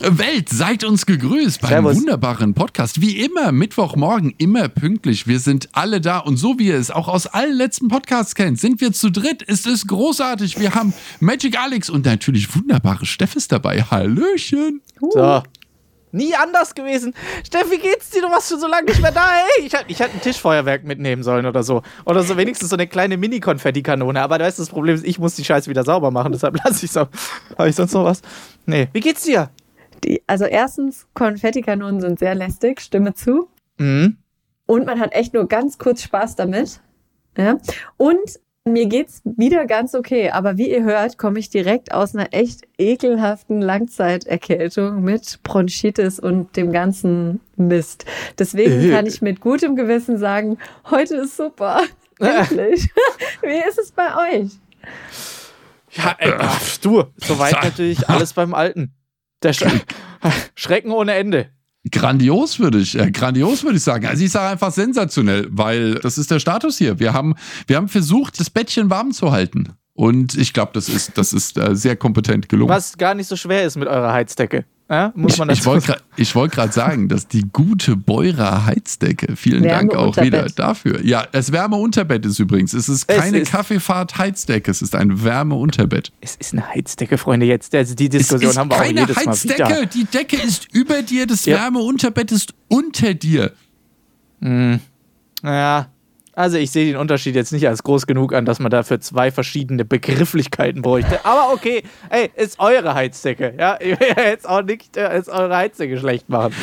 Welt, seid uns gegrüßt beim Servus. wunderbaren Podcast. Wie immer, Mittwochmorgen, immer pünktlich. Wir sind alle da und so wie ihr es auch aus allen letzten Podcasts kennt, sind wir zu dritt. Es ist großartig. Wir haben Magic Alex und natürlich wunderbare Steff ist dabei. Hallöchen. So. Nie anders gewesen. Steff, wie geht's dir? Du warst schon so lange nicht mehr da. Hey, ich hätte ich hätte ein Tischfeuerwerk mitnehmen sollen oder so. Oder so wenigstens so eine kleine Mini-Konfettikanone. Aber weißt du, das Problem ist, ich muss die Scheiße wieder sauber machen. Deshalb lasse ich so. Habe ich sonst noch was? Nee. Wie geht's dir? Die, also erstens, Konfettikanonen sind sehr lästig, stimme zu. Mhm. Und man hat echt nur ganz kurz Spaß damit. Ja. Und mir geht's wieder ganz okay, aber wie ihr hört, komme ich direkt aus einer echt ekelhaften Langzeiterkältung mit Bronchitis und dem ganzen Mist. Deswegen Äh. kann ich mit gutem Gewissen sagen, heute ist super. Endlich. wie ist es bei euch? Ja, ey, ach, du, soweit natürlich alles beim Alten. Der Sch Schrecken ohne Ende. Grandios würde ich, äh, grandios würde ich sagen. Also ich sage einfach sensationell, weil das ist der Status hier. Wir haben, wir haben versucht, das Bettchen warm zu halten. Und ich glaube, das ist, das ist äh, sehr kompetent gelungen. Was gar nicht so schwer ist mit eurer Heizdecke. Ja, muss man ich, ich wollte wollte gerade sagen, dass die gute Beurer Heizdecke, vielen Wärme Dank auch Unterbett. wieder dafür. Ja, das Wärmeunterbett ist übrigens. Es ist Es keine ist- Kaffeefahrt Heizdecke, es ist ein Wärmeunterbett. Es ist eine Heizdecke, Freunde, jetzt. Also die Diskussion ist haben wir auch keine jedes Mal wieder. Heizdecke, die Decke ist über dir, das Ja. Wärmeunterbett ist unter dir. Ja, also ich sehe den Unterschied jetzt nicht als groß genug an, dass man dafür zwei verschiedene Begrifflichkeiten bräuchte. Aber okay, ey, ist eure Heizdecke. Ja, ich will ja jetzt auch nicht äh, ist eure Heizdecke schlecht machen.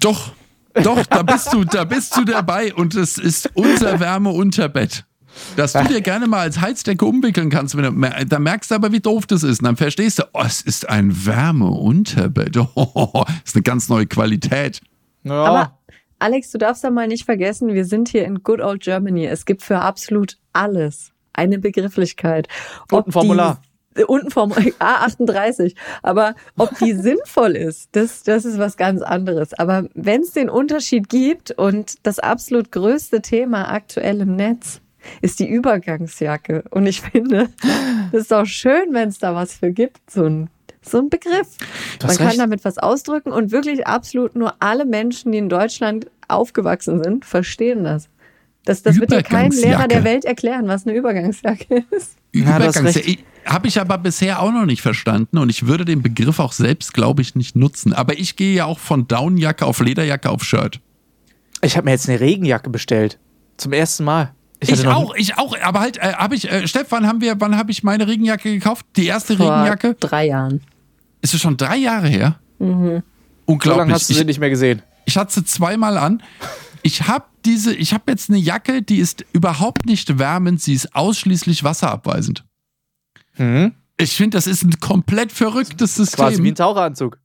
Doch, doch, da bist du, da bist du dabei und es ist unser Wärmeunterbett. Dass du dir gerne mal als Heizdecke umwickeln kannst, wenn du, mer- da merkst du aber, wie doof das ist. Und dann verstehst du, oh, es ist ein Wärmeunterbett. Oh, das ist eine ganz neue Qualität. Ja, Aber Alex, du darfst ja mal nicht vergessen, wir sind hier in Good Old Germany. Es gibt für absolut alles eine Begrifflichkeit. Und ein Formular. Die, und ein Formular, A38. Aber ob die sinnvoll ist, das, das ist was ganz anderes. Aber wenn es den Unterschied gibt und das absolut größte Thema aktuell im Netz ist die Übergangsjacke. Und ich finde, es ist auch schön, wenn es da was für gibt, so ein, so ein Begriff. Man hast kann recht. damit was ausdrücken und wirklich absolut nur alle Menschen, die in Deutschland aufgewachsen sind, verstehen das. Das, das wird dir kein Lehrer Übergangsjacke. der Welt erklären, was eine Übergangsjacke ist. Ja, du hast Übergangs- recht. Habe ich aber bisher auch noch nicht verstanden und ich würde den Begriff auch selbst, glaube ich, nicht nutzen. Aber ich gehe ja auch von Downjacke auf Lederjacke auf Shirt. ich habe mir jetzt eine Regenjacke bestellt. Zum ersten Mal. Ich, noch- auch, ich auch, aber halt, äh, habe ich, äh, Steff, wann haben wir, wann habe ich meine Regenjacke gekauft? Die erste Vor Regenjacke? drei Jahren. Ist es schon drei Jahre her? So lange Unglaublich. hast du sie ich, nicht mehr gesehen. Ich hatte sie zweimal an. Ich habe diese, ich habe jetzt eine Jacke, die ist überhaupt nicht wärmend, sie ist ausschließlich wasserabweisend. Mhm. Ich finde, das ist ein komplett verrücktes Quasi wie System. ein Taucheranzug.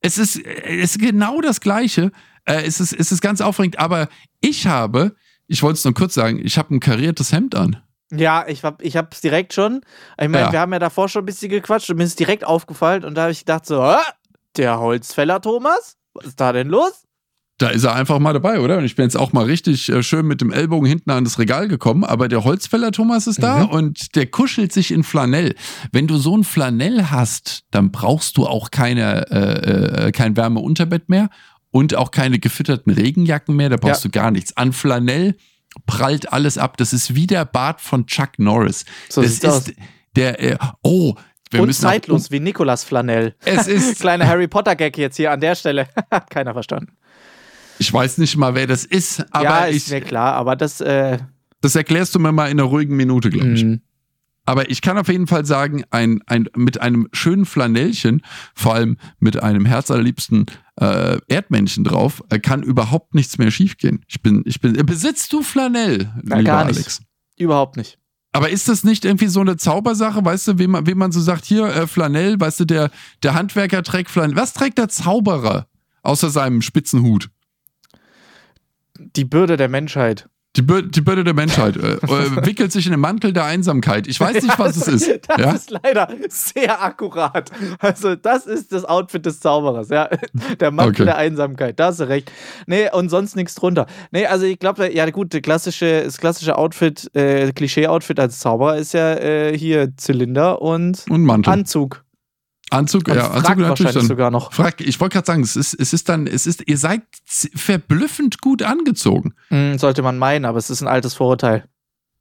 Es ist, es ist genau das Gleiche. Äh, es, ist, es ist ganz aufregend, aber ich habe, ich wollte es nur kurz sagen, ich habe ein kariertes Hemd an. Ja, ich hab, ich hab's direkt schon. Ich meine, Ja. wir haben ja davor schon ein bisschen gequatscht und mir ist direkt aufgefallen und da habe ich gedacht so, "Hä? der Holzfäller Thomas? Was ist da denn los? Da ist er einfach mal dabei, oder? Und ich bin jetzt auch mal richtig äh, schön mit dem Ellbogen hinten an das Regal gekommen, aber der Holzfäller Thomas ist da Mhm. und der kuschelt sich in Flanell. Wenn du so ein Flanell hast, dann brauchst du auch keine, äh, äh, kein Wärmeunterbett mehr und auch keine gefütterten Regenjacken mehr, da brauchst Ja. du gar nichts. An Flanell prallt alles ab. Das ist wie der Bart von Chuck Norris. So das ist aus. der, äh, oh, wir und müssen auch- zeitlos wie Nikolas Flanell. Es ist, Kleiner Harry Potter Gag jetzt hier an der Stelle. Hat keiner verstanden. Ich weiß nicht mal, wer das ist, aber ja, ist ich, mir klar, aber das, äh, das erklärst du mir mal in einer ruhigen Minute, glaube ich. mh. Aber ich kann auf jeden Fall sagen, ein, ein, mit einem schönen Flanellchen, vor allem mit einem herzallerliebsten äh, Erdmännchen drauf, äh, kann überhaupt nichts mehr schiefgehen. Ich bin, ich bin, besitzt du Flanell, Na, lieber. Alex? überhaupt nicht. Aber ist das nicht irgendwie so eine Zaubersache, weißt du, wie man, wie man so sagt, hier, äh, Flanell, weißt du, der, der Handwerker trägt Flanell. Was trägt der Zauberer außer seinem spitzen Hut? Die Bürde der Menschheit. Die, Bür die Bürde der Menschheit äh, äh, wickelt sich in den Mantel der Einsamkeit. Ich weiß nicht, was es ist. Das Ja? ist leider sehr akkurat. Also, das ist das Outfit des Zauberers, ja. Der Mantel Okay. der Einsamkeit, da hast du recht. Nee, und sonst nichts drunter. Nee, also ich glaube, ja gut, klassische, das klassische Outfit, äh, Klischee-Outfit als Zauberer ist ja äh, hier Zylinder und Und Mantel. Anzug. Anzug, ja, Anzug natürlich dann. sogar noch. Frack, ich wollte gerade sagen, es ist, es ist dann, es ist, ihr seid verblüffend gut angezogen. Hm, sollte man meinen, aber es ist ein altes Vorurteil.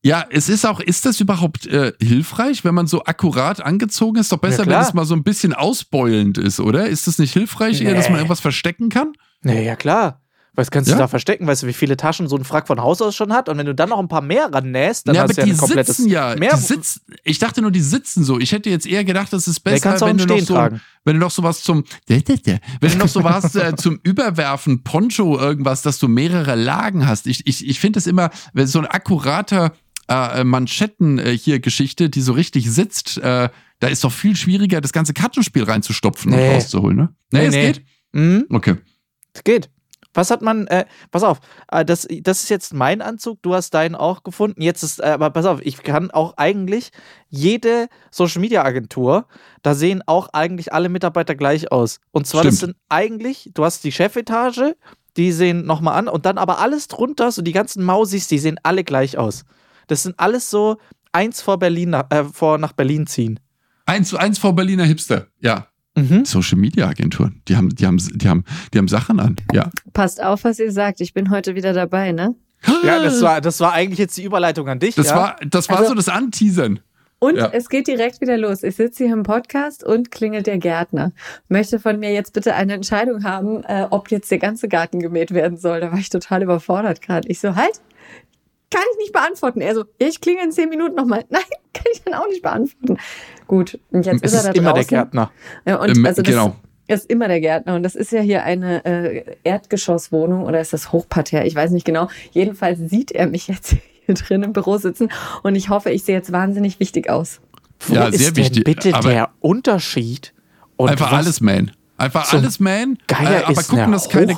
Ja, es ist auch, ist das überhaupt äh, hilfreich, wenn man so akkurat angezogen ist? Doch besser, wenn klar. es mal so ein bisschen ausbeulend ist, oder? Ist das nicht hilfreich, eher, dass man Nee. irgendwas verstecken kann? Nee, ja klar. Was kannst Ja? du da verstecken? Weißt du, wie viele Taschen so ein Frack von Haus aus schon hat? Und wenn du dann noch ein paar mehr rannähst, dann ja, aber hast du ja die ein komplettes sitzen ja. mehr. Die sitzen, ich dachte nur, die sitzen so. Ich hätte jetzt eher gedacht, das ist besser, wenn du noch so, tragen. wenn du noch sowas zum, wenn du noch sowas äh, zum Überwerfen, Poncho, irgendwas, dass du mehrere Lagen hast. Ich, ich, ich finde es immer, wenn so ein akkurater äh, Manschetten äh, hier Geschichte, die so richtig sitzt, äh, da ist doch viel schwieriger, das ganze Kartenspiel reinzustopfen und Nee. rauszuholen, ne? Nee, Nee, es nee. geht? Mhm, Okay. das geht. Was hat man, äh, pass auf, äh, das, das ist jetzt mein Anzug, du hast deinen auch gefunden. Jetzt ist, äh, aber pass auf, ich kann auch eigentlich jede Social Media Agentur, da sehen auch eigentlich alle Mitarbeiter gleich aus. Und zwar, das Stimmt. sind eigentlich, du hast die Chefetage, die sehen nochmal an und dann aber alles drunter, so die ganzen Mausis, die sehen alle gleich aus. Das sind alles so eins vor Berlin, nach- äh, vor nach Berlin ziehen. Eins zu eins vor Berliner Hipster, ja. Mhm. Social Media Agenturen, die haben, die haben, die haben, die haben Sachen an, ja. Passt auf, was ihr sagt. Ich bin heute wieder dabei, ne? Ja, das war, das war eigentlich jetzt die Überleitung an dich. Das ja? war, das war Also- so das Anteasern. Und Ja. es geht direkt wieder los. Ich sitze hier im Podcast und klingelt der Gärtner. Möchte von mir jetzt bitte eine Entscheidung haben, äh, ob jetzt der ganze Garten gemäht werden soll. Da war ich total überfordert gerade. Ich so, halt, kann ich nicht beantworten. Er so, ich klinge in zehn Minuten nochmal. Nein, kann ich dann auch nicht beantworten. Gut, und jetzt Es ist ist er da immer der draußen. Gärtner. Ja, und Ähm, also das genau. ist immer der Gärtner. Und das ist ja hier eine äh, Erdgeschosswohnung oder ist das Hochparterre? Ich weiß nicht genau. Jedenfalls sieht er mich jetzt hier drin im Büro sitzen und ich hoffe, ich sehe jetzt wahnsinnig wichtig aus. Wo Ja, ist sehr denn wichtig, bitte aber- der Unterschied? Und Einfach was alles man. Einfach zum alles man. Geier äh, aber ist gucken, dass keine,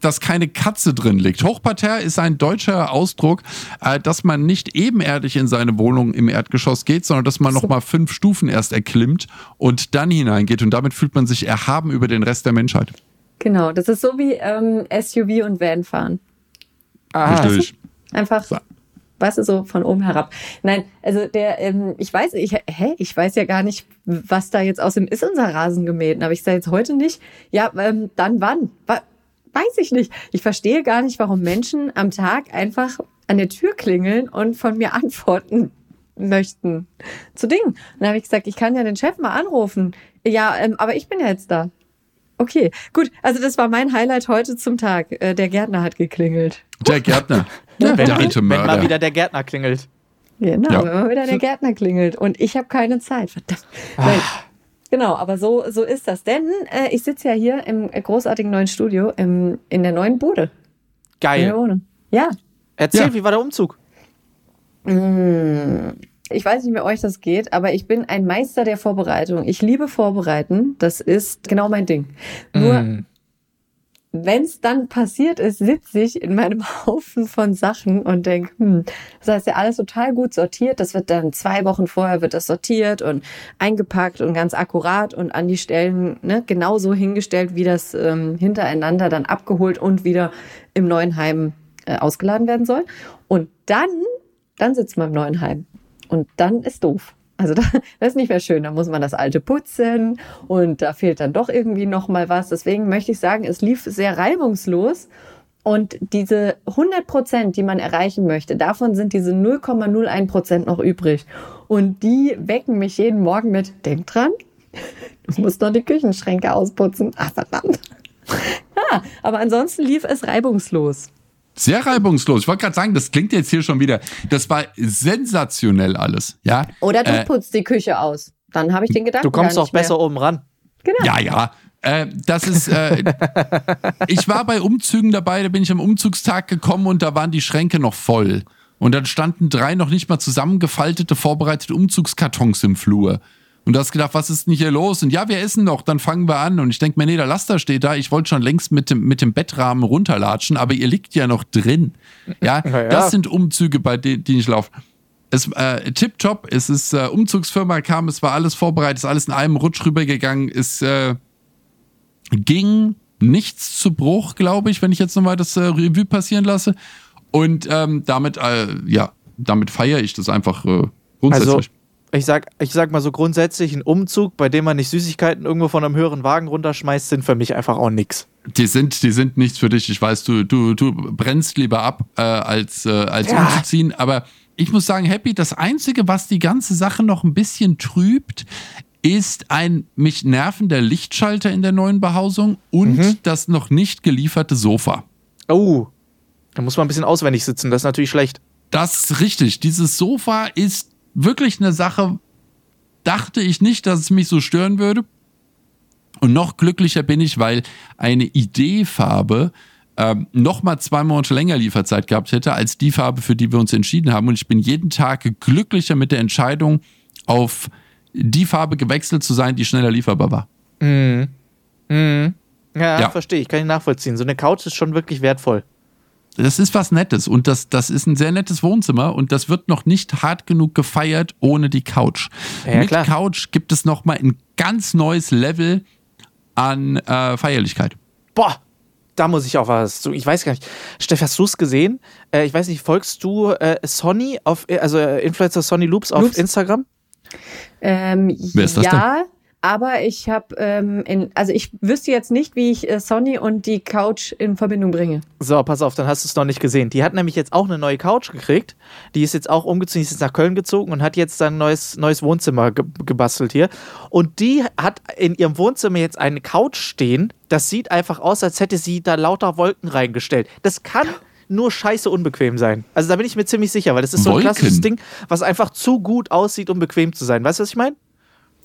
dass keine Katze drin liegt. Hochparterre ist ein deutscher Ausdruck, äh, dass man nicht ebenerdig in seine Wohnung im Erdgeschoss geht, sondern dass man nochmal fünf Stufen erst erklimmt und dann hineingeht. Und damit fühlt man sich erhaben über den Rest der Menschheit. Genau, das ist so wie ähm, SUV und Van fahren. Ah, Richtig. Einfach, So. Weißt du, so von oben herab. Nein, also der, ähm, ich weiß, ich, hä, ich weiß ja gar nicht, was da jetzt aus dem ist unser Rasen gemäht. Aber ich sage jetzt heute nicht, ja, ähm, dann wann? Wa weiß ich nicht. Ich verstehe gar nicht, warum Menschen am Tag einfach an der Tür klingeln und von mir antworten möchten zu Dingen. Und dann habe ich gesagt, ich kann ja den Chef mal anrufen. Ja, ähm, aber ich bin ja jetzt da. Okay, gut. Also das war mein Highlight heute zum Tag. Äh, der Gärtner hat geklingelt. Der Gärtner. Wenn, der alte wenn mal wieder der Gärtner klingelt. Genau, Ja. wenn mal wieder der Gärtner klingelt und ich habe keine Zeit. Verdammt. Nein. Genau, aber so, so ist das. Denn äh, ich sitze ja hier im großartigen neuen Studio im, in der neuen Bude. Geil. Ja. Erzähl, Ja. wie war der Umzug? Mm, Ich weiß nicht, wie euch das geht, aber ich bin ein Meister der Vorbereitung. Ich liebe Vorbereiten. Das ist genau mein Ding. Nur, Mm. Wenn es dann passiert ist, sitze ich in meinem Haufen von Sachen und denke, hm, das heißt ja alles total gut sortiert. Das wird dann zwei Wochen vorher wird das sortiert und eingepackt und ganz akkurat und an die Stellen ne, genauso hingestellt, wie das ähm, hintereinander dann abgeholt und wieder im neuen Heim äh, ausgeladen werden soll. Und dann, dann sitzt man im neuen Heim. Und dann ist doof. Also da, das ist nicht mehr schön. Da muss man das alte putzen und da fehlt dann doch irgendwie noch mal was. Deswegen möchte ich sagen, es lief sehr reibungslos. Und diese 100 Prozent, die man erreichen möchte, davon sind diese 0,01 Prozent noch übrig. Und die wecken mich jeden Morgen mit, denk dran, du musst noch die Küchenschränke ausputzen. Ach, verdammt. Ja, aber ansonsten lief es reibungslos. Sehr reibungslos. Ich wollte gerade sagen, das klingt jetzt hier schon wieder. Das war sensationell alles. Ja. Oder du Äh, putzt die Küche aus. Dann habe ich den Gedanken Du kommst auch mehr. besser oben ran. Genau. Ja, ja. Äh, das ist, äh, ich war bei Umzügen dabei, da bin ich am Umzugstag gekommen und da waren die Schränke noch voll. Und dann standen drei noch nicht mal zusammengefaltete, vorbereitete Umzugskartons im Flur. Und du hast gedacht, was ist denn hier los? Und ja, wir essen noch, dann fangen wir an. Und ich denke mir, nee, der Laster steht da. Ich wollte schon längst mit dem, mit dem Bettrahmen runterlatschen, aber ihr liegt ja noch drin. Ja, Ja, das sind Umzüge, bei denen, ich laufe. Es äh, tipptopp, es ist äh, Umzugsfirma kam, es war alles vorbereitet, es ist alles in einem Rutsch rübergegangen, es äh, ging nichts zu Bruch, glaube ich, wenn ich jetzt nochmal das äh, Revue passieren lasse. Und ähm, damit, äh, ja, damit feiere ich das einfach äh, Also, grundsätzlich. Ich sag, ich sag mal so grundsätzlich, ein Umzug, bei dem man nicht Süßigkeiten irgendwo von einem höheren Wagen runterschmeißt, sind für mich einfach auch nix. Die sind, die sind nichts für dich. Ich weiß, du, du, du brennst lieber ab, äh, als, äh, als Ja. umzuziehen. Aber ich muss sagen, Happy, das Einzige, was die ganze Sache noch ein bisschen trübt, ist ein mich nervender Lichtschalter in der neuen Behausung und Mhm. das noch nicht gelieferte Sofa. Oh, da muss man ein bisschen auswendig sitzen, das ist natürlich schlecht. Das ist richtig. Dieses Sofa ist wirklich eine Sache, dachte ich nicht, dass es mich so stören würde. Und noch glücklicher bin ich, weil eine Idee-Farbe ähm, noch mal zwei Monate länger Lieferzeit gehabt hätte als die Farbe, für die wir uns entschieden haben. Und ich bin jeden Tag glücklicher mit der Entscheidung, auf die Farbe gewechselt zu sein, die schneller lieferbar war. Ja, Ja. verstehe ich, kann ich nachvollziehen. So eine Couch ist schon wirklich wertvoll. Das ist was Nettes und das, das ist ein sehr nettes Wohnzimmer und das wird noch nicht hart genug gefeiert ohne die Couch. Ja, Mit klar. Couch gibt es noch mal ein ganz neues Level an äh, Feierlichkeit. Boah, da muss ich auch was zu. Ich weiß gar nicht. Steff, hast du es gesehen? Äh, ich weiß nicht, folgst du äh, Sonny auf, äh, also äh, Influencer Sonny Loops auf Loops? Instagram? Ähm, Wer ist das ja, aber ich habe, ähm, in- also ich wüsste jetzt nicht, wie ich äh, Sonny und die Couch in Verbindung bringe. So, pass auf, dann hast du es noch nicht gesehen. Die hat nämlich jetzt auch eine neue Couch gekriegt. Die ist jetzt auch umgezogen, die ist jetzt nach Köln gezogen und hat jetzt ein neues, neues Wohnzimmer ge gebastelt hier. Und die hat in ihrem Wohnzimmer jetzt eine Couch stehen. Das sieht einfach aus, als hätte sie da lauter Wolken reingestellt. Das kann nur scheiße unbequem sein. Also da bin ich mir ziemlich sicher, weil das ist so ein Wolken? klassisches Ding, was einfach zu gut aussieht, um bequem zu sein. Weißt du, was ich meine?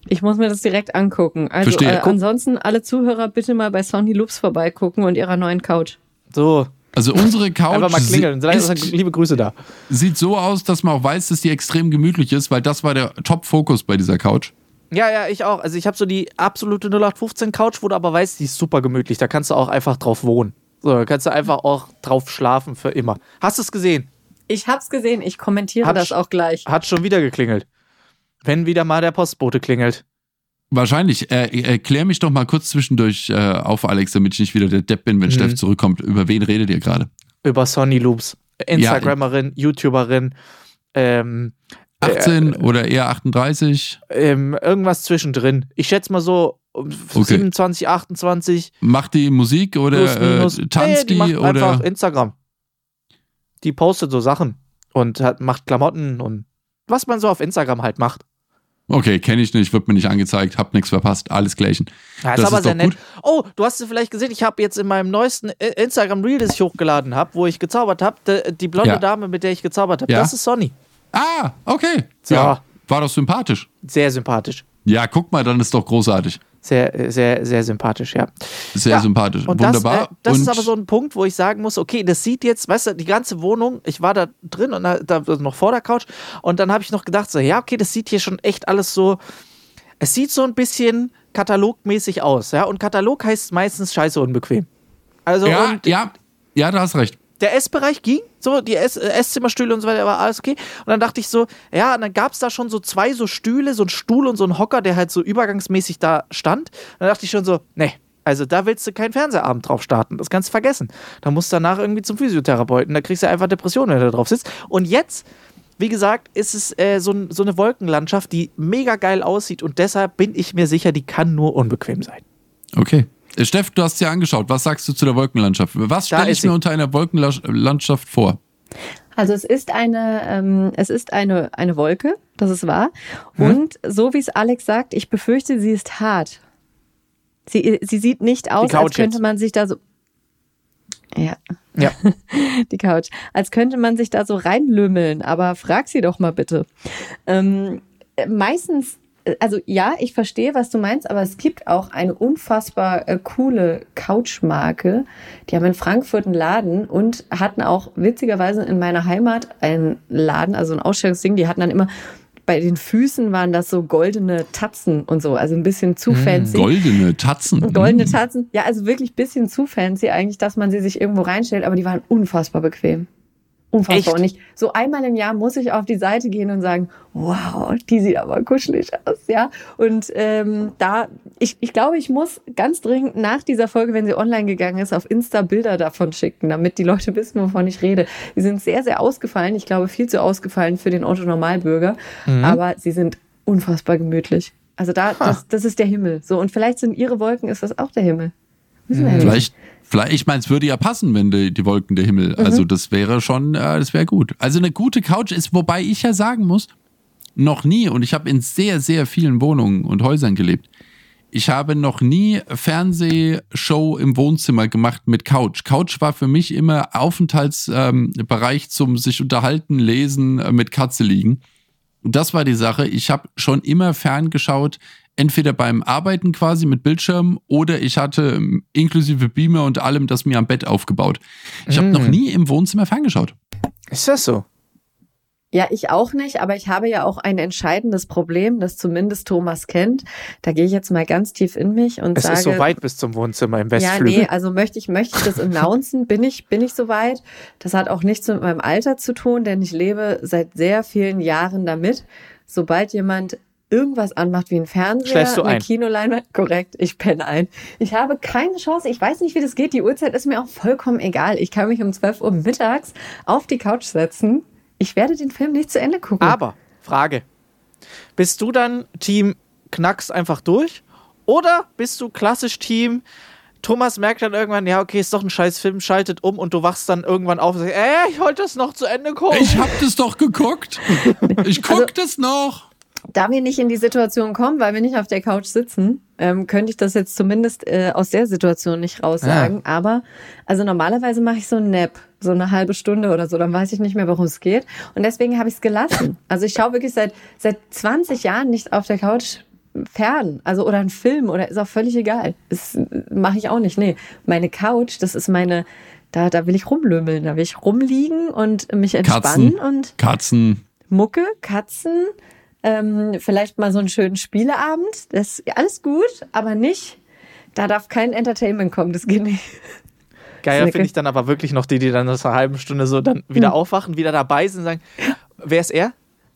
Ich muss mir das direkt angucken. Also Verstehe. äh, ansonsten alle Zuhörer bitte mal bei Sonny Loops vorbeigucken und ihrer neuen Couch. So, Also unsere Couch einfach mal klingeln. Ist, ist, liebe Grüße da. sieht so aus, dass man auch weiß, dass die extrem gemütlich ist, weil das war der Top-Fokus bei dieser Couch. Ja, ja, ich auch. Also ich habe so die absolute 0815 Couch, wo du aber weißt, die ist super gemütlich. Da kannst du auch einfach drauf wohnen. So, da kannst du einfach auch drauf schlafen für immer. Hast du es gesehen? Ich hab's gesehen, ich kommentiere Hab das auch gleich. Hat schon wieder geklingelt. Wenn wieder mal der Postbote klingelt. Wahrscheinlich. Äh, äh, klär mich doch mal kurz zwischendurch äh, auf, Alex, damit ich nicht wieder der Depp bin, wenn Mhm. Steff zurückkommt. Über wen redet ihr gerade? Über Sonny Loops. Instagrammerin, YouTuberin, ähm, 18 oder eher 38? ähm, irgendwas zwischendrin. Ich schätze mal so Okay. 27, 28. Macht die Musik oder Plus, äh, tanzt Nee, die? macht die einfach oder? Instagram. Die postet so Sachen und hat, macht Klamotten und was man so auf Instagram halt macht. Okay, kenne ich nicht, wird mir nicht angezeigt, hab nichts verpasst, alles gleichen. Ja, ist Das aber ist sehr nett. gut. Oh, du hast es vielleicht gesehen, ich habe jetzt in meinem neuesten äh, Instagram Reel, das ich hochgeladen habe, wo ich gezaubert habe, die blonde Ja. Dame, mit der ich gezaubert habe, Ja. das ist Sonny. Ah, okay. So. Ja, war doch sympathisch. Sehr sympathisch. Ja, guck mal, dann ist doch großartig. Sehr, sehr, sehr sympathisch, ja. Sehr Ja, sympathisch. Und Wunderbar. das, äh, das und ist aber so ein Punkt, wo ich sagen muss, okay, das sieht jetzt, weißt du, die ganze Wohnung, ich war da drin und da, da noch vor der Couch und dann habe ich noch gedacht, so, ja, okay, das sieht hier schon echt alles so, es sieht so ein bisschen katalogmäßig aus, ja, und Katalog heißt meistens scheiße unbequem. Also, ja, und ja, ja, du hast recht. Der Essbereich ging, so die Ess äh, Esszimmerstühle und so weiter, war alles okay. Und dann dachte ich so, ja, und dann gab es da schon so zwei so Stühle, so ein Stuhl und so ein Hocker, der halt so übergangsmäßig da stand. Und dann dachte ich schon so, nee, also da willst du keinen Fernsehabend drauf starten, das kannst du vergessen. Da musst du danach irgendwie zum Physiotherapeuten, da kriegst du einfach Depressionen, wenn du da drauf sitzt. Und jetzt, wie gesagt, ist es äh, so, so eine Wolkenlandschaft, die mega geil aussieht und deshalb bin ich mir sicher, die kann nur unbequem sein. Okay. Äh, Steff, du hast es dir angeschaut. Was sagst du zu der Wolkenlandschaft? Was stelle ich mir unter einer Wolkenlandschaft vor? Also es ist eine, ähm, es ist eine, eine Wolke, das ist wahr. Hm? Und so wie es Alex sagt, ich befürchte, sie ist hart. Sie, sie sieht nicht aus, Couch als könnte jetzt. man sich da so. Ja, Ja. die Couch. Als könnte man sich da so reinlümmeln, aber frag sie doch mal bitte. Ähm, äh, meistens, also ja, ich verstehe, was du meinst, aber es gibt auch eine unfassbar äh, coole Couchmarke. Die haben in Frankfurt einen Laden und hatten auch witzigerweise in meiner Heimat einen Laden, also ein Ausstellungsding. Die hatten dann immer bei den Füßen waren das so goldene Tatzen und so, also ein bisschen zu fancy. Goldene Tatzen. Goldene Mm. Tatzen, ja, also wirklich ein bisschen zu fancy eigentlich, dass man sie sich irgendwo reinstellt, aber die waren unfassbar bequem. Unfassbar. Echt? Und ich, so einmal im Jahr muss ich auf die Seite gehen und sagen, wow, die sieht aber kuschelig aus, ja. Und ähm, da, ich, ich glaube, ich muss ganz dringend nach dieser Folge, wenn sie online gegangen ist, auf Insta Bilder davon schicken, damit die Leute wissen, wovon ich rede. Die sind sehr, sehr ausgefallen. Ich glaube, viel zu ausgefallen für den Otto Normalbürger. Mhm. Aber sie sind unfassbar gemütlich. Also da, das, das ist der Himmel. So, und vielleicht sind ihre Wolken, ist das auch der Himmel. Nicht. Vielleicht, vielleicht, ich meine, es würde ja passen, wenn die, die Wolken der Himmel. Also das wäre schon, äh, das wäre gut. Also eine gute Couch ist, wobei ich ja sagen muss, noch nie, und ich habe in sehr, sehr vielen Wohnungen und Häusern gelebt, ich habe noch nie Fernsehshow im Wohnzimmer gemacht mit Couch. Couch war für mich immer Aufenthaltsbereich ähm, zum sich unterhalten, lesen, äh, mit Katze liegen. Und das war die Sache. Ich habe schon immer ferngeschaut, entweder beim Arbeiten quasi mit Bildschirm oder ich hatte ähm, inklusive Beamer und allem das mir am Bett aufgebaut. Ich habe Mm. noch nie im Wohnzimmer ferngeschaut. Ist das so? Ja, ich auch nicht, aber ich habe ja auch ein entscheidendes Problem, das zumindest Thomas kennt. Da gehe ich jetzt mal ganz tief in mich und Es sage. ist so weit bis zum Wohnzimmer im Ja, Westflügel. nee, also möchte ich, möchte ich das announcen, bin ich, bin ich soweit. Das hat auch nichts mit meinem Alter zu tun, denn ich lebe seit sehr vielen Jahren damit. Sobald jemand irgendwas anmacht wie ein Fernseher, Schläfst du eine ein? Kinoleinwand, korrekt, ich penne ein. Ich habe keine Chance, ich weiß nicht, wie das geht. Die Uhrzeit ist mir auch vollkommen egal. Ich kann mich um 12 Uhr mittags auf die Couch setzen. Ich werde den Film nicht zu Ende gucken. Aber, Frage. Bist du dann Team Knacks einfach durch? Oder bist du klassisch Team Thomas merkt dann irgendwann, ja, okay, ist doch ein scheiß Film, schaltet um und du wachst dann irgendwann auf und sagst, ey, ich wollte das noch zu Ende gucken. Ich hab das doch geguckt. Ich guck Also- das noch. Da wir nicht in die Situation kommen, weil wir nicht auf der Couch sitzen, ähm, könnte ich das jetzt zumindest äh, aus der Situation nicht raussagen. Aber also normalerweise mache ich so ein Nap, so eine halbe Stunde oder so, dann weiß ich nicht mehr, worum es geht. Und deswegen habe ich es gelassen. Also ich schaue wirklich seit seit 20 Jahren nicht auf der Couch fern, also oder ein Film oder ist auch völlig egal. Das mache ich auch nicht. Nee, meine Couch, das ist meine da, da will ich rumlümmeln, da will ich rumliegen und mich entspannen Katzen. und Katzen. Mucke, Katzen, ähm, vielleicht mal so einen schönen Spieleabend. Das ist alles gut, aber nicht. Da darf kein Entertainment kommen, das geht nicht. Geiler Snicke. finde ich dann aber wirklich noch die, die dann nach einer halben Stunde so dann wieder Hm. aufwachen, wieder dabei sind und sagen, wer ist er?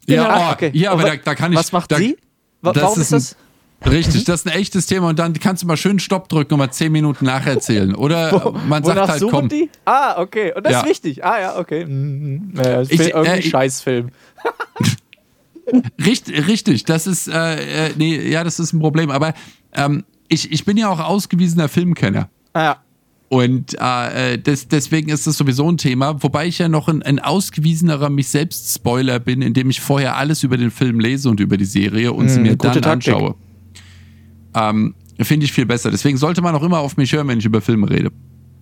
Ja, Ah, oh, okay. ja aber da, da kann ich. Was macht da, sie? Wa- das Warum ist ist das? Richtig, das ist ein echtes Thema und dann kannst du mal schön Stopp drücken und mal zehn Minuten nacherzählen. Oder man sagt halt, komm. die? Ah, okay. Und das Ja. ist wichtig. Ah, ja, okay. Mhm. Ja, Ich- äh, ich- Scheißfilm. Richtig, richtig, das ist, äh, äh, nee, ja, das ist ein Problem. Aber ähm, ich, ich bin ja auch ausgewiesener Filmkenner. Ah, ja. Und äh, des, deswegen ist das sowieso ein Thema, wobei ich ja noch ein, ein ausgewiesenerer mich selbst Spoiler bin, indem ich vorher alles über den Film lese und über die Serie und sie Mm, mir dann Taktik. anschaue. Ähm, Finde ich viel besser. Deswegen sollte man auch immer auf mich hören, wenn ich über Filme rede.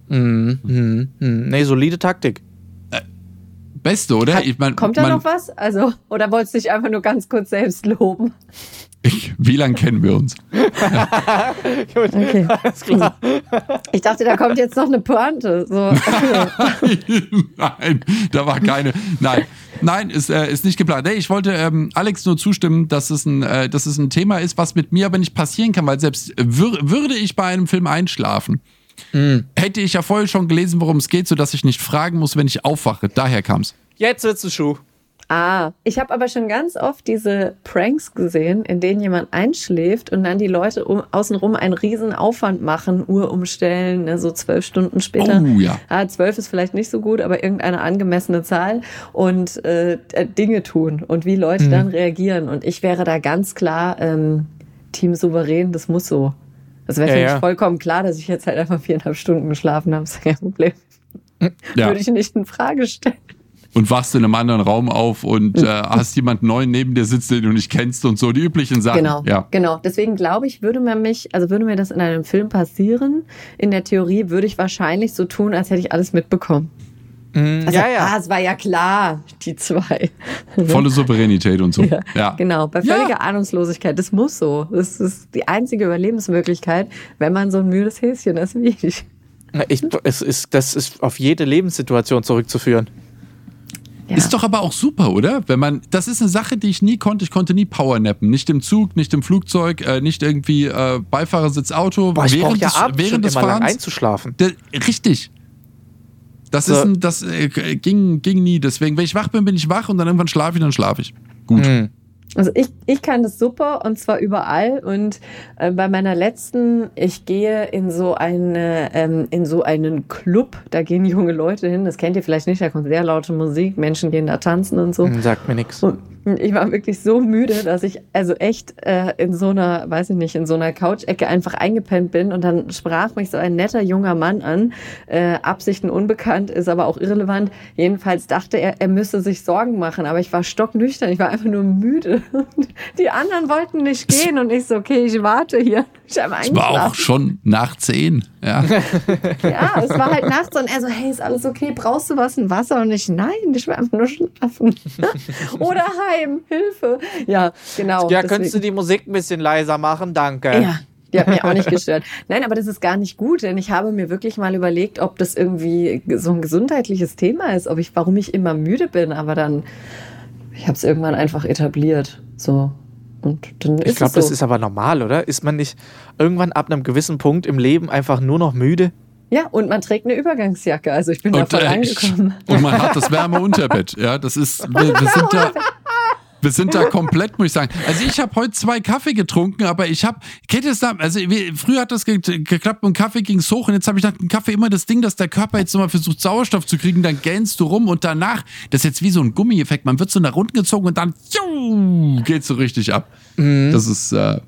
Mhm. Mhm. Mhm. Nee, solide Taktik. Beste, oder? ich mein, Kommt da man, noch was? Also, oder wolltest du dich einfach nur ganz kurz selbst loben? Ich, wie lange kennen wir uns? Gut, Okay. alles klar. Ich dachte, da kommt jetzt noch eine Pointe. So. Nein, da war keine. Nein, nein, ist, äh, ist nicht geplant. Hey, ich wollte ähm, Alex nur zustimmen, dass es, ein, äh, dass es ein Thema ist, was mit mir aber nicht passieren kann, weil selbst wür würde ich bei einem Film einschlafen, hätte ich ja vorher schon gelesen, worum es geht, sodass ich nicht fragen muss, wenn ich aufwache. Daher kam's. Jetzt wird's ein Schuh. Ah, ich habe aber schon ganz oft diese Pranks gesehen, in denen jemand einschläft und dann die Leute um, außenrum einen riesen Aufwand machen, Uhr umstellen, ne, so zwölf Stunden später. Oh ja. Ah, zwölf ist vielleicht nicht so gut, aber irgendeine angemessene Zahl und äh, äh, Dinge tun und wie Leute dann reagieren. Und ich wäre da ganz klar ähm, Team souverän, das muss so. Das wäre Ja, für ja. mich vollkommen klar, dass ich jetzt halt einfach viereinhalb Stunden geschlafen habe. Ist kein Problem. Ja. Würde ich nicht in Frage stellen. Und wachst in einem anderen Raum auf und äh, hast jemanden neuen neben dir sitzen, den du nicht kennst und so die üblichen Sachen. Genau, Ja. genau. Deswegen glaube ich, würde man mich, also würde mir das in einem Film passieren, in der Theorie würde ich wahrscheinlich so tun, als hätte ich alles mitbekommen. Also, ja, ja. Ah, es war ja klar, die zwei. Volle Souveränität und so. Ja. Ja, Genau, bei Ja. völliger Ahnungslosigkeit. Das muss so. Das ist die einzige Überlebensmöglichkeit, wenn man so ein müdes Häschen ist wie ich. Ich, es ist, das ist auf jede Lebenssituation zurückzuführen. Ja. Ist doch aber auch super, oder? Wenn man, das ist eine Sache, die ich nie konnte. Ich konnte nie Powernappen. Nicht im Zug, nicht im Flugzeug, äh, nicht irgendwie äh, Beifahrersitz Auto. Boah, ich während ja des, abends während des immer lang Fahrens. einzuschlafen. Der, richtig. Das, So. ist ein, das äh, ging, ging nie. Deswegen, wenn ich wach bin, bin ich wach und dann irgendwann schlafe ich, dann schlafe ich. Gut. Mhm. Also ich, ich kann das super und zwar überall und äh, bei meiner letzten, ich gehe in so eine ähm, in so einen Club, da gehen junge Leute hin, das kennt ihr vielleicht nicht, da kommt sehr laute Musik, Menschen gehen da tanzen und so. Hm, Sagt mir nichts. Und, Ich war wirklich so müde, dass ich also echt äh, in so einer, weiß ich nicht, in so einer Couch-Ecke einfach eingepennt bin und dann sprach mich so ein netter junger Mann an. Äh, Absichten unbekannt, ist aber auch irrelevant. Jedenfalls dachte er, er müsse sich Sorgen machen, aber ich war stocknüchtern, ich war einfach nur müde. Die anderen wollten nicht gehen und ich so, okay, ich warte hier. Ich Es war auch schon nach zehn. Ja. Ja, es war halt nachts und er so, hey, ist alles okay? Brauchst du was, ein Wasser? Und ich, nein, ich will einfach nur schlafen. Oder heim, Hilfe. Ja, genau. Ja, deswegen- könntest du die Musik ein bisschen leiser machen? Danke. Ja, die hat mich auch nicht gestört. Nein, aber das ist gar nicht gut, denn ich habe mir wirklich mal überlegt, ob das irgendwie so ein gesundheitliches Thema ist, ob ich, warum ich immer müde bin, aber dann, ich habe es irgendwann einfach etabliert. So. Und dann ist Ich glaube, so. das ist aber normal, oder? Ist man nicht irgendwann ab einem gewissen Punkt im Leben einfach nur noch müde? ja, und man trägt eine Übergangsjacke. Also ich bin da Und, voll äh, angekommen. und man hat das Wärmeunterbett. Ja, das ist, wir, wir sind da. Wir sind da komplett, muss ich sagen. Also ich habe heute zwei Kaffee getrunken, aber ich habe, kennt ihr das da? Also früher hat das ge geklappt, dem Kaffee ging es hoch und jetzt habe ich nach dem Kaffee immer das Ding, dass der Körper jetzt nochmal versucht Sauerstoff zu kriegen, dann gähnst du rum und danach, das ist jetzt wie so ein Gummieffekt, man wird so nach unten gezogen und dann geht so richtig ab. Das ist, äh,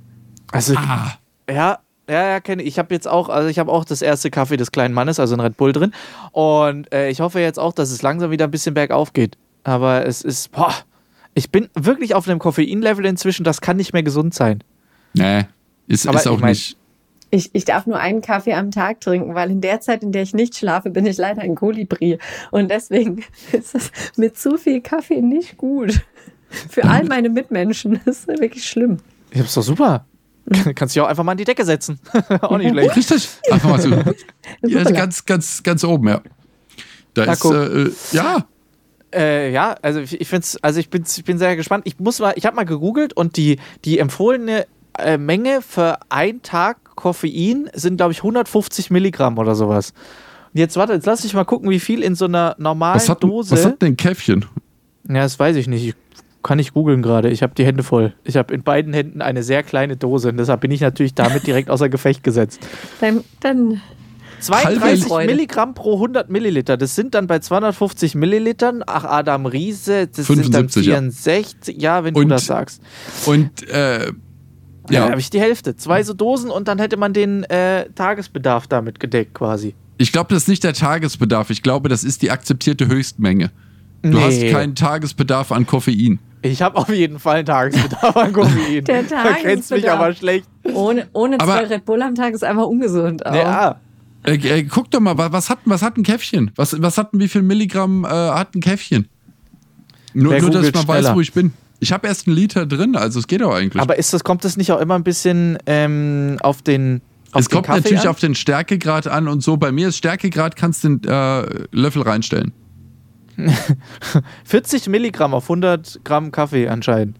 Also, ah, ja, ja, ja, kenne ich. Ich habe jetzt auch, also ich habe auch das erste Kaffee des kleinen Mannes, also ein Red Bull drin. Und äh, ich hoffe jetzt auch, dass es langsam wieder ein bisschen bergauf geht. Aber es ist, boah, ich bin wirklich auf einem Koffeinlevel inzwischen, das kann nicht mehr gesund sein. nee, ist, Aber ist auch ich mein- nicht. Ich, ich darf nur einen Kaffee am Tag trinken, weil in der Zeit, in der ich nicht schlafe, bin ich leider ein Kolibri. Und deswegen ist es mit zu viel Kaffee nicht gut. Für all meine Mitmenschen. Das ist wirklich schlimm. Ich hab's doch super. Kannst dich auch einfach mal an die Decke setzen. auch nicht schlecht. Richtig. Einfach mal so. Ja, ganz, ganz, ganz oben, ja. Da Na, ist, äh, äh, ja, Äh, ja, also ich, ich find's, also ich bin, ich bin sehr gespannt. Ich muss mal, ich habe mal gegoogelt und die, die empfohlene äh, Menge für einen Tag Koffein sind, glaube ich, 150 Milligramm oder sowas. Und jetzt warte, jetzt lass ich mal gucken, wie viel in so einer normalen was hat, Dose. was hat denn ein Käffchen? ja, das weiß ich nicht. Ich, kann ich googeln gerade. Ich habe die Hände voll. Ich habe in beiden Händen eine sehr kleine Dose und deshalb bin ich natürlich damit direkt außer Gefecht gesetzt. Dann, dann 32 Freude. Milligramm pro 100 Milliliter. Das sind dann bei 250 Millilitern. Ach, Adam Riese, das sind dann 75, ja. 64. Ja, wenn du Und- das sagst. Und äh, Ja, ja, habe ich die Hälfte. Zwei so Dosen und dann hätte man den äh, Tagesbedarf damit gedeckt quasi. ich glaube, das ist nicht der Tagesbedarf. Ich glaube, das ist die akzeptierte Höchstmenge. Du Nee. hast keinen Tagesbedarf an Koffein. Ich habe auf jeden Fall einen Tagesbedarf an Koffein. Der Du kennst mich Tagesbedarf. aber schlecht. ohne, ohne Aber- zwei Red Bull am Tag ist einfach ungesund. Auch. Ja. Äh, äh, guck doch mal, wa- was hat, was hat ein Käffchen? Was, was hat, wie viel Milligramm äh, hat ein Käffchen? Nur, nur dass man weiß, schneller? wo ich bin. Ich habe erst einen Liter drin, also es geht auch eigentlich. Aber ist das, kommt das nicht auch immer ein bisschen ähm, auf den auf es den kommt Kaffee natürlich an? auf den Stärkegrad an und so. Bei mir ist Stärkegrad, kannst du den äh, Löffel reinstellen. 40 Milligramm auf 100 Gramm Kaffee anscheinend.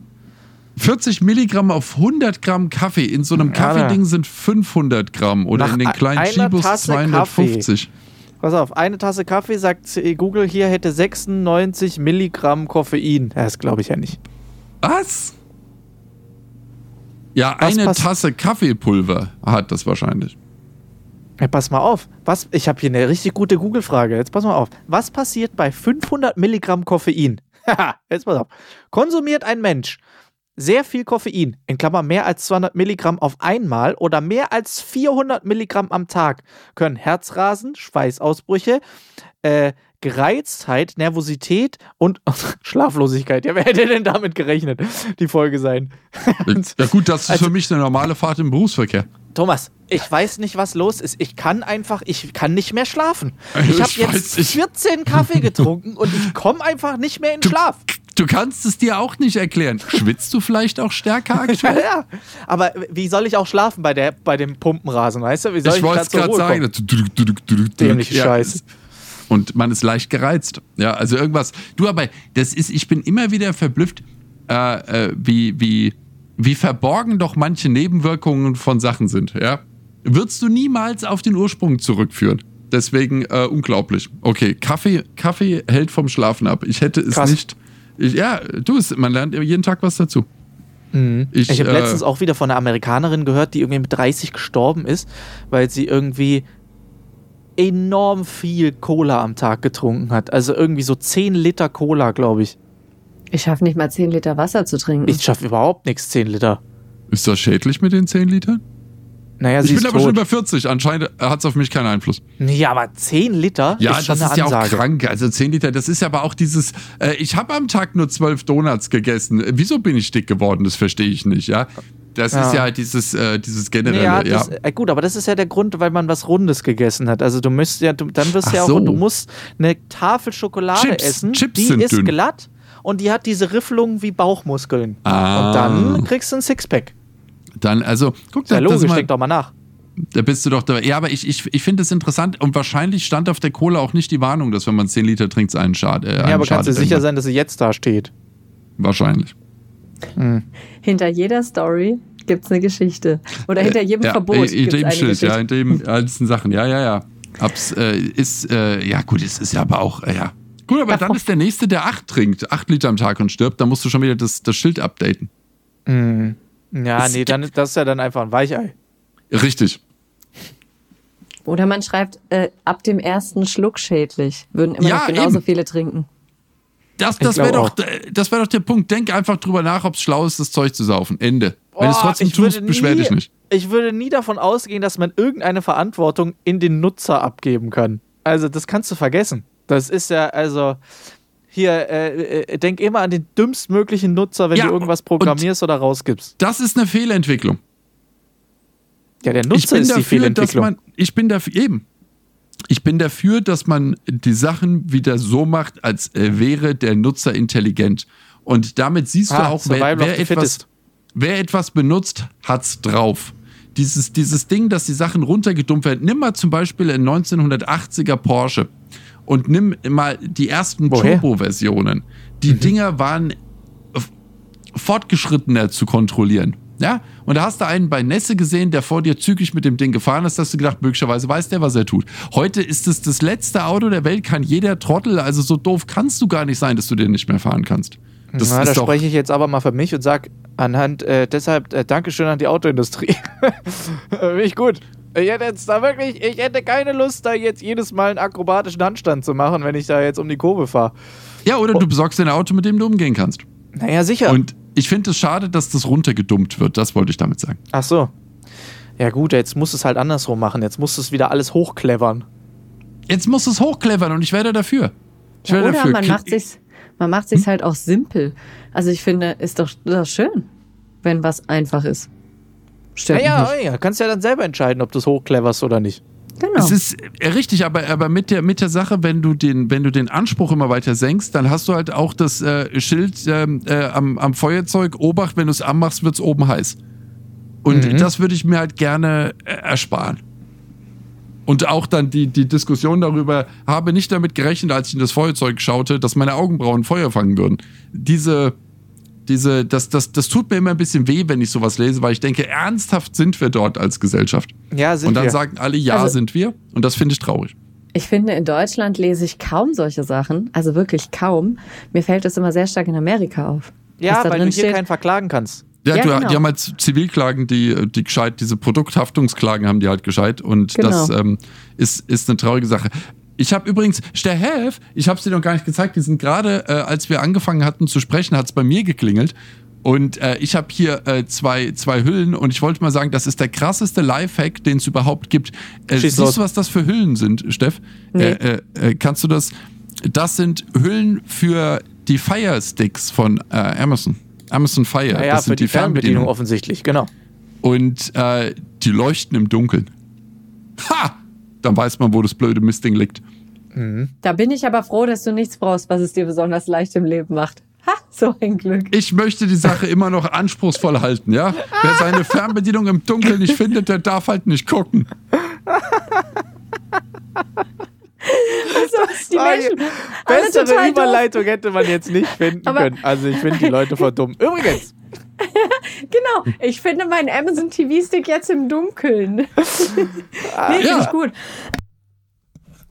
40 Milligramm auf 100 Gramm Kaffee. In so einem Kaffeeding sind 500 Gramm oder Nach in den kleinen Chibos Tasse 250. Pass auf, eine Tasse Kaffee sagt Google hier hätte 96 Milligramm Koffein. Das glaube ich ja nicht. Was? Ja, Was eine Tasse Kaffeepulver hat das wahrscheinlich. Ja, pass mal auf. Was, ich habe hier eine richtig gute Google-Frage. Jetzt pass mal auf. Was passiert bei 500 Milligramm Koffein? Haha, Jetzt pass auf. Konsumiert ein Mensch sehr viel Koffein, in Klammer mehr als 200 Milligramm auf einmal oder mehr als 400 Milligramm am Tag, können Herzrasen, Schweißausbrüche, äh, Gereiztheit, Nervosität und Schlaflosigkeit. Ja, wer hätte denn damit gerechnet, die Folge sein? Ja gut, das ist Also- für mich eine normale Fahrt im Berufsverkehr. Thomas, ich weiß nicht, was los ist. Ich kann einfach, ich kann nicht mehr schlafen. Ich Ich habe jetzt nicht. 14 Kaffee getrunken und ich komme einfach nicht mehr in Schlaf. Du kannst es dir auch nicht erklären. Schwitzt du vielleicht auch stärker Ja, aktuell? ja. Aber wie soll ich auch schlafen bei, der, bei dem Pumpenrasen, weißt du? Wie soll ich ich, wollte es gerade sagen. Dämliche Ja, Scheiße. Und man ist leicht gereizt. Ja, also irgendwas. Du, aber das ist, ich bin immer wieder verblüfft, äh, äh, wie, wie, wie verborgen doch manche Nebenwirkungen von Sachen sind. Ja, würdest du niemals auf den Ursprung zurückführen. Deswegen äh, unglaublich. Okay, Kaffee, Kaffee hält vom Schlafen ab. Ich hätte es Krass. nicht. Ich, ja, du, es, man lernt jeden Tag was dazu. Ich, Ich habe äh, letztens auch wieder von einer Amerikanerin gehört, die irgendwie mit 30 gestorben ist, weil sie irgendwie enorm viel Cola am Tag getrunken hat. Also irgendwie so 10 Liter Cola, glaube ich. Ich schaffe nicht mal 10 Liter Wasser zu trinken. Ich schaffe überhaupt nichts, 10 Liter. Ist das schädlich mit den 10 Litern? Naja, Ich bin aber schon über 40. Anscheinend hat es auf mich keinen Einfluss. Nee, aber 10 Liter Ja, ist schon das ist ja auch krank. Also 10 Liter, das ist ja aber auch dieses, äh, ich habe am Tag nur 12 Donuts gegessen. Wieso bin ich dick geworden? Das verstehe ich nicht, ja. Das Ja. ist ja dieses, äh, dieses generelle, Ja, ja. das, äh, gut, aber das ist ja der Grund, weil man was Rundes gegessen hat. Also du müsst ja, du, dann wirst Ach ja auch, so. du musst eine Tafel Schokolade Chips. essen, Chips die sind ist dünn. glatt und die hat diese Riffelungen wie Bauchmuskeln. Ah. Und dann kriegst du ein Sixpack. Dann, also, guck, Ja, da, das logisch, mal, denk doch mal nach. da bist du doch dabei. Ja, aber ich, ich, ich finde es interessant und wahrscheinlich stand auf der Cola auch nicht die Warnung, dass wenn man 10 Liter trinkt, es einen Schad. Äh, Ja, aber kannst du sicher sein, dass sie jetzt da steht. Wahrscheinlich. Hinter jeder Story gibt es eine Geschichte. Oder hinter jedem Äh, ja, Verbot äh, gibt In es dem eine Schild, Geschichte. ja, in dem ganzen Sachen. Ja, ja, ja. Abs, äh, ist, äh, ja, gut, es ist ja aber auch, äh, ja. Gut, aber dann ist der Nächste, der 8 trinkt, 8 Liter am Tag und stirbt, dann musst du schon wieder das, das Schild updaten. Ja, Es nee, dann ist das ist ja dann einfach ein Weichei. Richtig. Oder man schreibt, äh, ab dem ersten Schluck schädlich. Würden immer Ja, noch genauso eben. viele trinken. Das, das wäre doch, das wär doch der Punkt. Denk einfach drüber nach, ob es schlau ist, das Zeug zu saufen. Ende. Wenn du es trotzdem tust, beschwer dich nicht. Ich würde nie davon ausgehen, dass man irgendeine Verantwortung in den Nutzer abgeben kann. Also, das kannst du vergessen. Das ist ja, also, hier, äh, äh, denk immer an den dümmstmöglichen Nutzer, wenn Ja, du irgendwas programmierst oder rausgibst. Das ist eine Fehlentwicklung. Ja, der Nutzer ist die dafür, dass Fehlentwicklung. man, ich bin dafür, eben. Ich bin dafür, dass man die Sachen wieder so macht, als äh, wäre der Nutzer intelligent. Und damit siehst du Ah, auch, wer, wer, etwas, wer etwas benutzt, hat's drauf. Dieses, dieses Ding, dass die Sachen runtergedumpft werden. Nimm mal zum Beispiel einen 1980er Porsche und nimm mal die ersten? Turbo-Versionen. Die Dinger waren fortgeschrittener zu kontrollieren. Ja, und da hast du einen bei Nässe gesehen, der vor dir zügig mit dem Ding gefahren ist, hast du gedacht, möglicherweise weiß der, was er tut. Heute ist es das letzte Auto der Welt, kann jeder Trottel, also so doof kannst du gar nicht sein, dass du den nicht mehr fahren kannst. Das Na, da spreche ich jetzt aber mal für mich und sag anhand, äh, deshalb äh, Dankeschön an die Autoindustrie. Finde ich gut. Ich hätte jetzt da wirklich, ich hätte keine Lust, da jetzt jedes Mal einen akrobatischen Handstand zu machen, wenn ich da jetzt um die Kurve fahre. ja, oder du besorgst dir ein Auto, mit dem du umgehen kannst. Naja, sicher. Und ich finde es schade, dass das runtergedumpt wird. Das wollte ich damit sagen. Ach so. Ja gut, jetzt musst du es halt andersrum machen. Jetzt musst du es wieder alles hochclevern. Jetzt muss es hochclevern und ich werde dafür. Ich Ja, werde oder dafür. man macht sich's, man macht sich's halt auch simpel. Also ich finde, ist doch, ist doch schön, wenn was einfach ist. Naja, mich nicht. ja, kannst ja dann selber entscheiden, ob du es hochcleverst oder nicht. Genau. Es ist äh, richtig, aber, aber mit, der, mit der Sache, wenn du, den, wenn du den Anspruch immer weiter senkst, dann hast du halt auch das äh, Schild ähm, äh, am, am Feuerzeug, Obacht, wenn du es anmachst, wird es oben heiß. Und Mhm. das würde ich mir halt gerne äh, ersparen. Und auch dann die, die Diskussion darüber, habe nicht damit gerechnet, als ich in das Feuerzeug schaute, dass meine Augenbrauen Feuer fangen würden. Diese, diese, das, das, das tut mir immer ein bisschen weh, wenn ich sowas lese, weil ich denke, ernsthaft sind wir dort als Gesellschaft. Ja, sind Und dann wir. sagen alle, ja, Also- sind wir. Und das finde ich traurig. Ich finde, in Deutschland lese ich kaum solche Sachen. Also wirklich kaum. Mir fällt das immer sehr stark in Amerika auf. ja, weil du hier steht. keinen verklagen kannst. Ja, Ja, du, genau. die haben halt Zivilklagen, die, die gescheit, diese Produkthaftungsklagen haben die halt gescheit. Und Genau. das ähm, ist, ist eine traurige Sache. Ich habe übrigens, Sterhef, ich habe es dir noch gar nicht gezeigt, die sind gerade, äh, als wir angefangen hatten zu sprechen, hat es bei mir geklingelt. Und äh, ich habe hier äh, zwei, zwei Hüllen und ich wollte mal sagen, das ist der krasseste Lifehack, den es überhaupt gibt. Äh, Schieß siehst los. du, was das für Hüllen sind, Steff? Nee. Äh, äh, äh, kannst du das? Das sind Hüllen für die Fire Sticks von Amazon. Amazon Fire. Naja, das für sind die Fernbedienung offensichtlich, genau. und die leuchten im Dunkeln. Ha! Dann weiß man, wo das blöde Mistding liegt. Da bin ich aber froh, dass du nichts brauchst, was es dir besonders leicht im Leben macht. Ha, so ein Glück. Ich möchte die Sache immer noch anspruchsvoll halten, ja? Wer seine Fernbedienung im Dunkeln nicht findet, der darf halt nicht gucken. Die Menschen, Bessere. Überleitung hätte man jetzt nicht finden Aber- können. Also ich finde die Leute voll dumm. Übrigens, Genau, ich finde meinen Amazon TV-Stick jetzt im Dunkeln. nee, finde Ja. ich gut.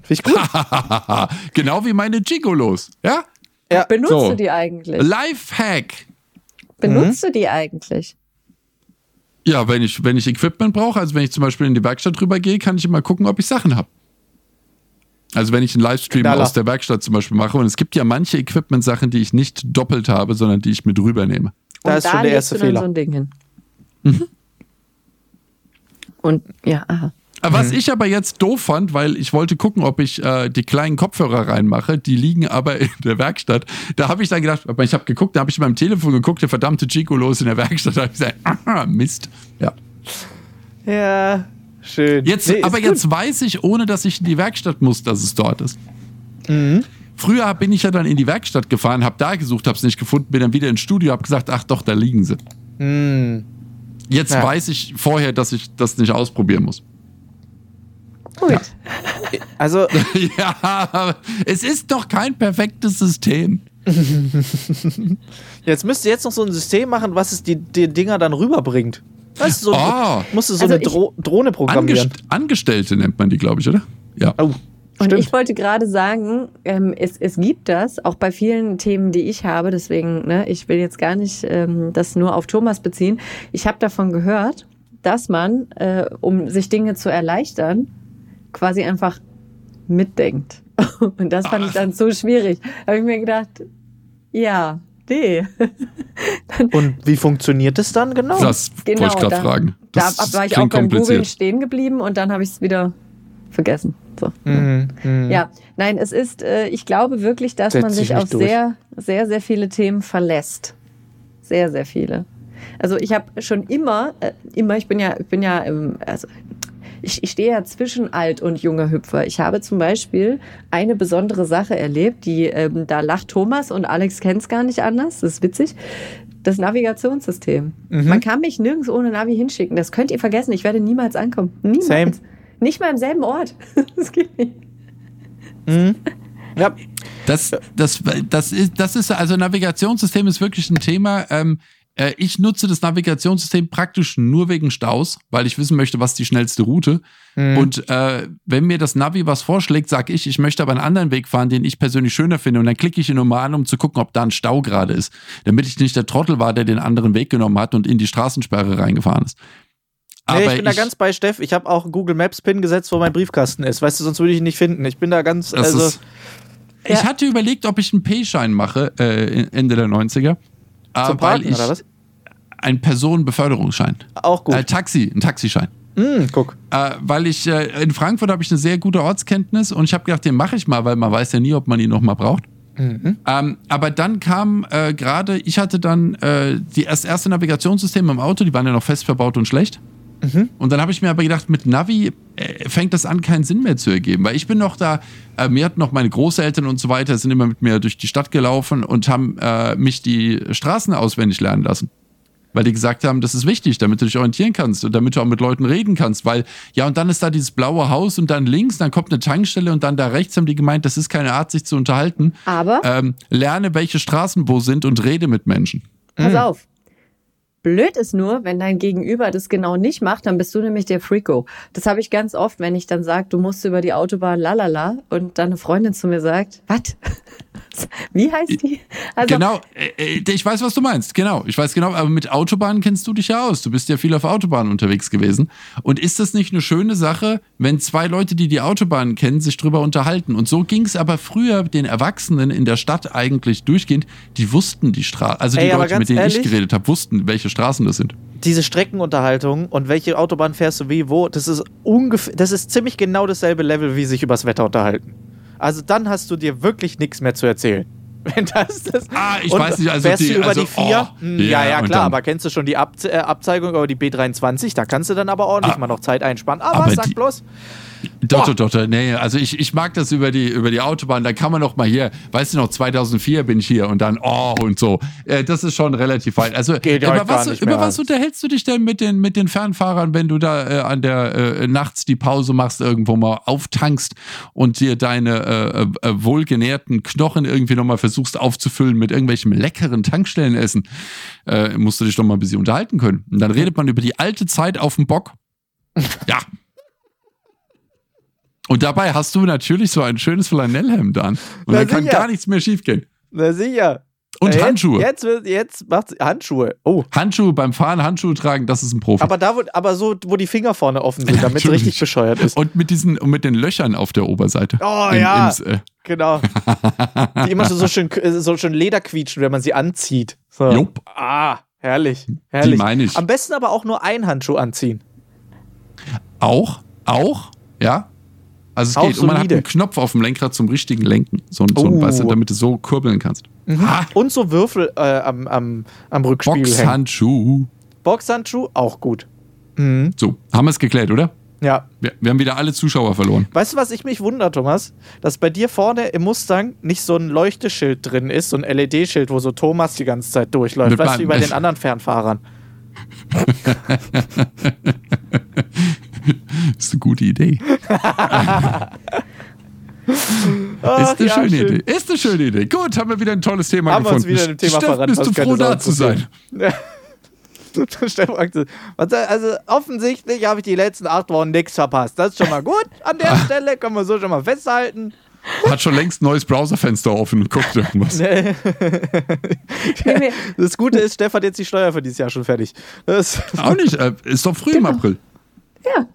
finde ich gut. genau wie meine Gigolos, ja? Ja, Benutzt So. du die eigentlich? Lifehack. Benutzt du die eigentlich? Ja, wenn ich, wenn ich Equipment brauche, also wenn ich zum Beispiel in die Werkstatt rübergehe, kann ich immer gucken, ob ich Sachen habe. Also wenn ich einen Livestream Knaller. aus der Werkstatt zum Beispiel mache und es gibt ja manche Equipment-Sachen, die ich nicht doppelt habe, sondern die ich mit rübernehme. Da ist schon der erste du dann Fehler. so ein Ding hin. Mhm. Und ja, aha. Was ich aber jetzt doof fand, weil ich wollte gucken, ob ich äh, die kleinen Kopfhörer reinmache, die liegen aber in der Werkstatt. Da habe ich dann gedacht, aber ich habe geguckt, da habe ich in meinem Telefon geguckt, der verdammte Chico los in der Werkstatt. Da habe ich gesagt, aha, Mist. Ja. Ja, schön. Jetzt, Nee, aber gut. jetzt weiß ich, ohne dass ich in die Werkstatt muss, dass es dort ist. Mhm. Früher bin ich ja dann in die Werkstatt gefahren, habe da gesucht, habe es nicht gefunden, bin dann wieder ins Studio, habe gesagt, ach doch, da liegen sie. Hm. Jetzt Ja. weiß ich vorher, dass ich das nicht ausprobieren muss. Gut. Also, ja, aber es ist doch kein perfektes System. jetzt müsst ihr jetzt noch so ein System machen, was es die, die Dinger dann rüberbringt. Weißt du, so, Oh. musst du so Also eine Dro Drohne programmieren. Angest Angestellte nennt man die, glaube ich, oder? Ja. Oh, Und ich wollte gerade sagen, ähm, es, es gibt das, auch bei vielen Themen, die ich habe. Deswegen, ne, ich will jetzt gar nicht ähm, das nur auf Thomas beziehen. Ich habe davon gehört, dass man, äh, um sich Dinge zu erleichtern, quasi einfach mitdenkt. Und das fand ich dann so schwierig. Da habe ich mir gedacht, ja, nee. Und wie funktioniert es dann genau? Das Genau, wollte ich gerade da- fragen. Da Das war ich auch beim Googlen kompliziert. stehen geblieben und dann habe ich es wieder vergessen. So. Mhm, mhm. Ja, nein, es ist, äh, ich glaube wirklich, dass Setzt man sich auf durch. sehr, sehr, sehr viele Themen verlässt. Sehr, sehr viele. Also ich habe schon immer, äh, immer, ich bin ja, ich bin ja, ähm, also ich, ich stehe ja zwischen alt und junger Hüpfer. Ich habe zum Beispiel eine besondere Sache erlebt, die ähm, da lacht Thomas und Alex kennt es gar nicht anders. Das ist witzig. Das Navigationssystem. Mhm. Man kann mich nirgends ohne Navi hinschicken. Das könnt ihr vergessen. Ich werde niemals ankommen. Niemals. Same. Nicht mal im selben Ort. Das geht nicht. Mhm. Ja, Das, das, das, ist, das ist, also Navigationssystem ist wirklich ein Thema. Ähm, äh, ich nutze das Navigationssystem praktisch nur wegen Staus, weil ich wissen möchte, was die schnellste Route. Mhm. Und äh, wenn mir das Navi was vorschlägt, sage ich, ich möchte aber einen anderen Weg fahren, den ich persönlich schöner finde. Und dann klicke ich ihn nur mal an, um zu gucken, ob da ein Stau gerade ist. Damit ich nicht der Trottel war, der den anderen Weg genommen hat und in die Straßensperre reingefahren ist. Nee, ich bin da ganz bei Steff. Ich habe auch Google Maps Pin gesetzt, wo mein Briefkasten ist. Weißt du, sonst würde ich ihn nicht finden. Ich bin da ganz, Das also, ist, ich hatte überlegt, ob ich einen P-Schein mache, äh, Ende der 90er. äh, zum weil Parken ich oder was? Ein Personenbeförderungsschein. Auch gut. Äh, Taxi, ein Taxischein. Mhm, guck. Äh, weil ich äh, in Frankfurt habe ich eine sehr gute Ortskenntnis und ich habe gedacht, den mache ich mal, weil man weiß ja nie, ob man ihn noch mal braucht. Mhm. Ähm, aber dann kam äh, gerade, ich hatte dann äh, die erst, erste Navigationssystem im Auto, die waren ja noch fest verbaut und schlecht. Mhm. Und dann habe ich mir aber gedacht, mit Navi äh, fängt das an, keinen Sinn mehr zu ergeben. Weil ich bin noch da, äh, mir hatten noch meine Großeltern und so weiter, sind immer mit mir durch die Stadt gelaufen und haben äh, mich die Straßen auswendig lernen lassen. Weil die gesagt haben, das ist wichtig, damit du dich orientieren kannst und damit du auch mit Leuten reden kannst. Weil, ja, und dann ist da dieses blaue Haus und dann links, dann kommt eine Tankstelle und dann da rechts haben die gemeint, das ist keine Art, sich zu unterhalten. Aber Ähm, lerne, welche Straßen wo sind und rede mit Menschen. Pass Mhm. auf. Blöd ist nur, wenn dein Gegenüber das genau nicht macht, dann bist du nämlich der Freako. Das habe ich ganz oft, wenn ich dann sage, du musst über die Autobahn lalala und dann eine Freundin zu mir sagt, was? Wie heißt die? Also, genau, äh, äh, ich weiß, was du meinst. Genau, ich weiß genau, aber mit Autobahnen kennst du dich ja aus. Du bist ja viel auf Autobahnen unterwegs gewesen. Und ist das nicht eine schöne Sache, wenn zwei Leute, die die Autobahnen kennen, sich drüber unterhalten? Und so ging es aber früher den Erwachsenen in der Stadt eigentlich durchgehend. Die wussten die Straße, also die Ey, Leute, mit denen ich ehrlich? geredet habe, wussten, welche Straßen das sind. Diese Streckenunterhaltung und welche Autobahn fährst du wie, wo, das ist ungefähr, das ist ziemlich genau dasselbe Level, wie sich übers Wetter unterhalten. Also dann hast du dir wirklich nichts mehr zu erzählen. Wenn das das. Ah, ich Und weiß nicht, also fährst die- du über also, die 4? oh, Hm, ja, ja, klar, aber kennst du schon die Ab äh, Abzeigung über die B23? Da kannst du dann aber ordentlich Ah, mal noch Zeit einsparen. Aber, aber sag die- bloß. Doch, doch, doch, nee, also ich, ich mag das über die, über die Autobahn, da kann man noch mal hier, weißt du noch, 2004 bin ich hier und dann, oh, und so. Äh, das ist schon relativ weit. Also, Geht über, heute gar was, über was unterhältst du dich denn mit den, mit den Fernfahrern, wenn du da äh, an der, äh, nachts die Pause machst, irgendwo mal auftankst und dir deine äh, äh, wohlgenährten Knochen irgendwie noch mal versuchst aufzufüllen mit irgendwelchem leckeren Tankstellenessen? Äh, musst du dich doch mal ein bisschen unterhalten können. Und dann redet man über die alte Zeit auf dem Bock. Ja. Und dabei hast du natürlich so ein schönes Flanellhemd an. Und dann kann gar nichts mehr schiefgehen. Na sicher. Und Äh, Handschuhe. Jetzt, jetzt, jetzt macht Handschuhe. Oh. Handschuhe beim Fahren, Handschuhe tragen, das ist ein Profi. Aber da, wo, aber so, wo die Finger vorne offen sind, damit es richtig bescheuert ist. Und mit diesen, und mit den Löchern auf der Oberseite. Oh, Im- ja. ins, äh, Genau. Die immer so, schön, äh, so schön Leder quietschen, wenn man sie anzieht. So. Jupp. Ah, herrlich. herrlich. meine ich. Am besten aber auch nur einen Handschuh anziehen. Auch, auch, ja. Also es Auch geht. Und man hat solide. einen Knopf auf dem Lenkrad zum richtigen Lenken. So, ein- so ein, Oh. weißt du, damit du so kurbeln kannst. Ha, Und so Würfel äh, am, am, am Rückspiegel hängen. Boxhandschuh. Boxhandschuh, auch gut. Mhm. So, haben wir es geklärt, oder? Ja. Wir, wir haben wieder alle Zuschauer verloren. Weißt du, was ich mich wundere, Thomas? Dass bei dir vorne im Mustang nicht so ein Leuchteschild drin ist, so ein LED-Schild, wo so Thomas die ganze Zeit durchläuft. Mit weißt du, wie bei den anderen Fernfahrern. Ist eine gute Idee. Ach, Ist eine ja, schöne schön. Idee. Ist eine schöne Idee. Gut, haben wir wieder ein tolles Thema Haben wir uns gefunden. wieder in dem Thema verrannt, bist du froh, da zu sein? Ja. Also offensichtlich habe ich die letzten acht Wochen nichts verpasst. Das ist schon mal gut an der Stelle, können wir so schon mal festhalten. Hat schon längst ein neues Browserfenster offen und guckt irgendwas. Das Gute ist, Stefan hat jetzt die Steuer für dieses Jahr schon fertig. Das, Auch nicht. Äh, ist doch früh im April. Ja,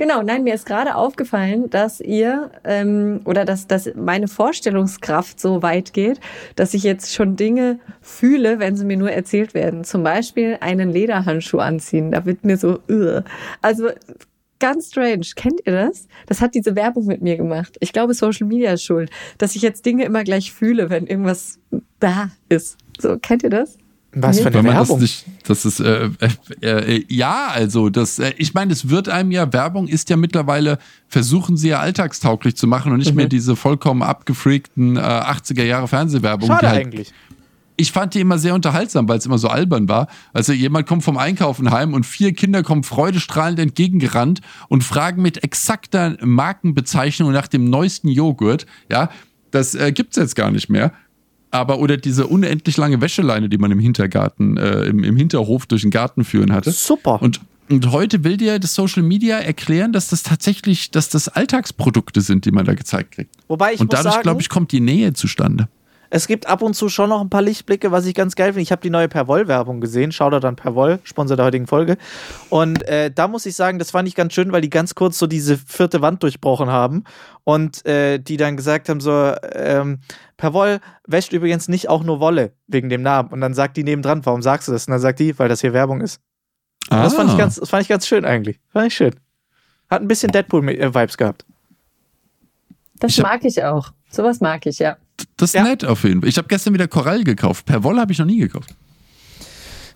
genau. Nein, mir ist gerade aufgefallen, dass ihr ähm, oder dass, dass meine Vorstellungskraft so weit geht, dass ich jetzt schon Dinge fühle, wenn sie mir nur erzählt werden. Zum Beispiel einen Lederhandschuh anziehen. Da wird mir so, ugh. also ganz strange. Kennt ihr das? Das hat diese Werbung mit mir gemacht. Ich glaube, Social Media ist schuld, dass ich jetzt Dinge immer gleich fühle, wenn irgendwas da ist. So, kennt ihr das? Was für eine Wenn man das Werbung. nicht, das ist, äh, äh, äh, ja, also, das, äh, ich meine, es wird einem ja, Werbung ist ja mittlerweile, versuchen sie ja alltagstauglich zu machen und nicht Mhm. mehr diese vollkommen abgefreakten äh, 80er Jahre Fernsehwerbung. Schade halt, eigentlich. Ich fand die immer sehr unterhaltsam, weil es immer so albern war. Also jemand kommt vom Einkaufen heim und vier Kinder kommen freudestrahlend entgegengerannt und fragen mit exakter Markenbezeichnung nach dem neuesten Joghurt. Ja, das äh, gibt's jetzt gar nicht mehr. Aber oder diese unendlich lange Wäscheleine, die man im Hintergarten, äh, im, im Hinterhof durch den Garten führen hatte. Super. Und, und heute will dir das Social Media erklären, dass das tatsächlich, dass das Alltagsprodukte sind, die man da gezeigt kriegt. Wobei ich und dadurch, glaube ich, kommt die Nähe zustande. Es gibt ab und zu schon noch ein paar Lichtblicke, was ich ganz geil finde. Ich habe die neue Perwoll-Werbung gesehen. Schau da dann Perwoll, Sponsor der heutigen Folge. Und äh, da muss ich sagen, das fand ich ganz schön, weil die ganz kurz so diese vierte Wand durchbrochen haben und äh, die dann gesagt haben so, ähm, Perwoll wäscht übrigens nicht auch nur Wolle wegen dem Namen. Und dann sagt die nebendran, warum sagst du das? Und dann sagt die, weil das hier Werbung ist. Und Das, fand ich Ah. ganz, das fand ich ganz schön eigentlich. Fand ich schön. Hat ein bisschen Deadpool-Vibes gehabt. Das mag ich auch. Sowas mag ich, ja. Das ist Ja. nett auf jeden Fall. Ich habe gestern wieder Korall gekauft. Per Wolle habe ich noch nie gekauft.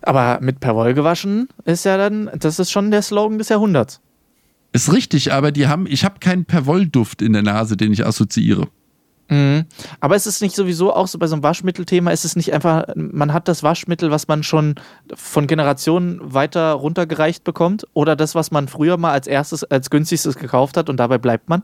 Aber mit Perwoll gewaschen ist ja dann, das ist schon der Slogan des Jahrhunderts. Ist richtig, aber die haben, ich habe keinen Perwoll-Duft in der Nase, den ich assoziiere. Mhm. Aber ist es nicht sowieso auch so bei so einem Waschmittelthema, ist es nicht einfach, man hat das Waschmittel, was man schon von Generationen weiter runtergereicht bekommt oder das, was man früher mal als erstes, als günstigstes gekauft hat und dabei bleibt man?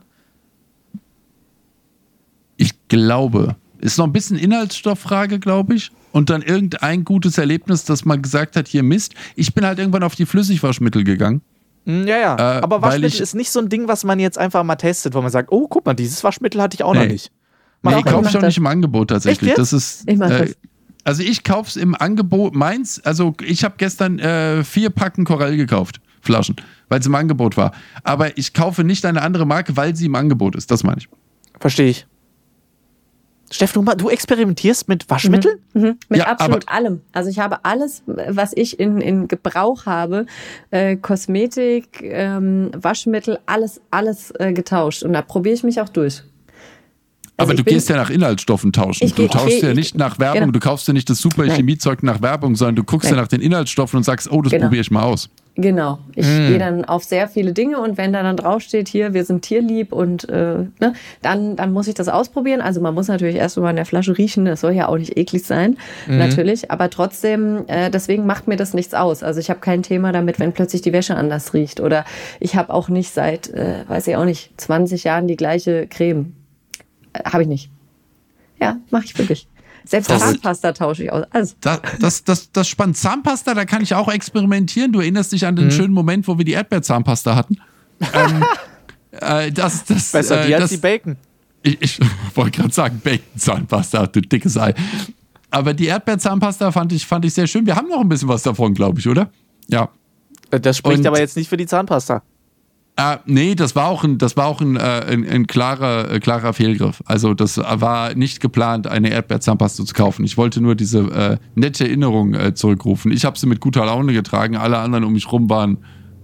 Ich glaube, ist noch ein bisschen Inhaltsstofffrage, glaube ich. Und dann irgendein gutes Erlebnis, dass man gesagt hat, hier Mist. Ich bin halt irgendwann auf die Flüssigwaschmittel gegangen. Mhm, ja, ja. Äh, Aber Waschmittel ich- ist nicht so ein Ding, was man jetzt einfach mal testet, wo man sagt, oh, guck mal, dieses Waschmittel hatte ich auch noch Nee. nicht. Nee, ich kaufe ich auch nicht im Angebot tatsächlich. Das ist. Ich mach äh, das. also ich kaufe es im Angebot. Meins, also ich habe gestern äh, vier Packen Korall gekauft. Flaschen, weil es im Angebot war. Aber ich kaufe nicht eine andere Marke, weil sie im Angebot ist. Das meine ich. Verstehe ich. Steff, du, experimentierst mit Waschmitteln? Mhm. Mit Ja, absolut allem. Also ich habe alles, was ich in, in Gebrauch habe, äh, Kosmetik, ähm, Waschmittel, alles, alles äh, getauscht. Und da probiere ich mich auch durch. Also Aber du gehst ja nach Inhaltsstoffen tauschen. Ich du tauschst ja ich- nicht nach Werbung, genau. du kaufst ja nicht das super. Chemiezeug nach Werbung, sondern du guckst ja Nein. nach den Inhaltsstoffen und sagst, oh, das Genau. probiere ich mal aus. Genau. Ich gehe dann auf sehr viele Dinge und wenn da dann draufsteht, hier, wir sind tierlieb und äh, ne, dann, dann muss ich das ausprobieren. Also man muss natürlich erst mal in der Flasche riechen, das soll ja auch nicht eklig sein, natürlich. Aber trotzdem, äh, deswegen macht mir das nichts aus. Also ich habe kein Thema damit, wenn plötzlich die Wäsche anders riecht. Oder ich habe auch nicht seit, äh, weiß ich auch nicht, 20 Jahren die gleiche Creme. Äh, habe ich nicht. Ja, mache ich wirklich. Selbst Das- Zahnpasta tausche ich aus. Also, Das, das, das, das spannend. Zahnpasta, da kann ich auch experimentieren. Du erinnerst dich an den schönen Moment, wo wir die Erdbeerzahnpasta hatten. ähm, äh, das, das, Besser äh, die als die Bacon. Ich, ich wollte gerade sagen, Bacon-Zahnpasta, du dickes Ei. aber die Erdbeerzahnpasta fand ich, fand ich sehr schön. Wir haben noch ein bisschen was davon, glaube ich, oder? Ja. Äh, Das spricht Und- aber jetzt nicht für die Zahnpasta. Äh, nee, das war auch ein, das war auch ein, äh, ein, ein klarer, äh, klarer Fehlgriff. Also das war nicht geplant, eine Erdbeerzahnpasta zu kaufen. Ich wollte nur diese äh, nette Erinnerung äh, zurückrufen. Ich habe sie mit guter Laune getragen. Alle anderen um mich rum waren,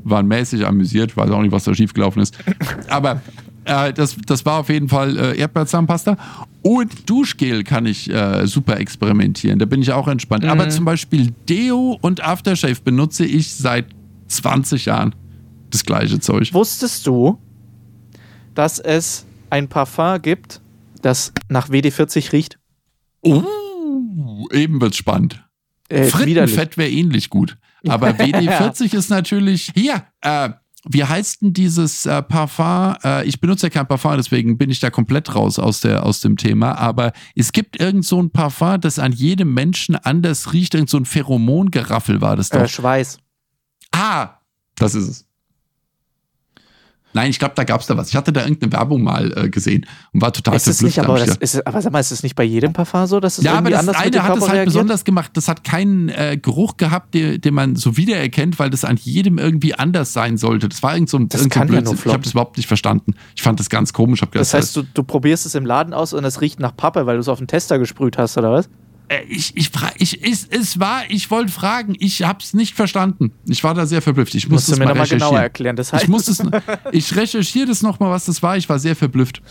waren mäßig amüsiert. Ich weiß auch nicht, was da schiefgelaufen ist. Aber äh, das, das war auf jeden Fall äh, Erdbeerzahnpasta. Und Duschgel kann ich äh, super experimentieren. Da bin ich auch entspannt. Aber zum Beispiel Deo und Aftershave benutze ich seit 20 Jahren. Das gleiche Zeug. Wusstest du, dass es ein Parfum gibt, das nach WD-40 riecht? Oh, eben wird's spannend. Äh. Frittenfett wäre ähnlich gut. Aber WD40 ist natürlich. Hier, äh, wie heißt denn dieses äh, Parfum? Äh, ich benutze ja kein Parfum, deswegen bin ich da komplett raus aus, der, aus dem Thema. Aber es gibt irgend so ein Parfum, das an jedem Menschen anders riecht. Irgend so ein Pheromongeraffel war das doch. Äh, Schweiß. ah, das ist es. Nein, ich glaube, da gab es da was. Ich hatte da irgendeine Werbung mal äh, gesehen und war total Ist es verblüfft. nicht, aber, das ist, aber sag mal, ist es nicht bei jedem Parfum so, dass es ja, aber das eine hat es halt reagiert? besonders gemacht. Das hat keinen äh, Geruch gehabt, den, den man so wiedererkennt, weil das an jedem irgendwie anders sein sollte. Das war irgend so ein, Das kann ja nur Blödsinn. Ich habe das überhaupt nicht verstanden. Ich fand das ganz komisch. Gedacht, Das heißt, du, du probierst es im Laden aus und es riecht nach Pappe, weil du es auf den Tester gesprüht hast, oder was? Äh, ich, ich, ich, ich, es war, ich wollte fragen, ich habe es nicht verstanden. Ich war da sehr verblüfft. Ich Musst musste es mir mal nochmal genauer erklären. Das heißt, Ich, muss es, ich recherchiere das nochmal, was das war. Ich war sehr verblüfft.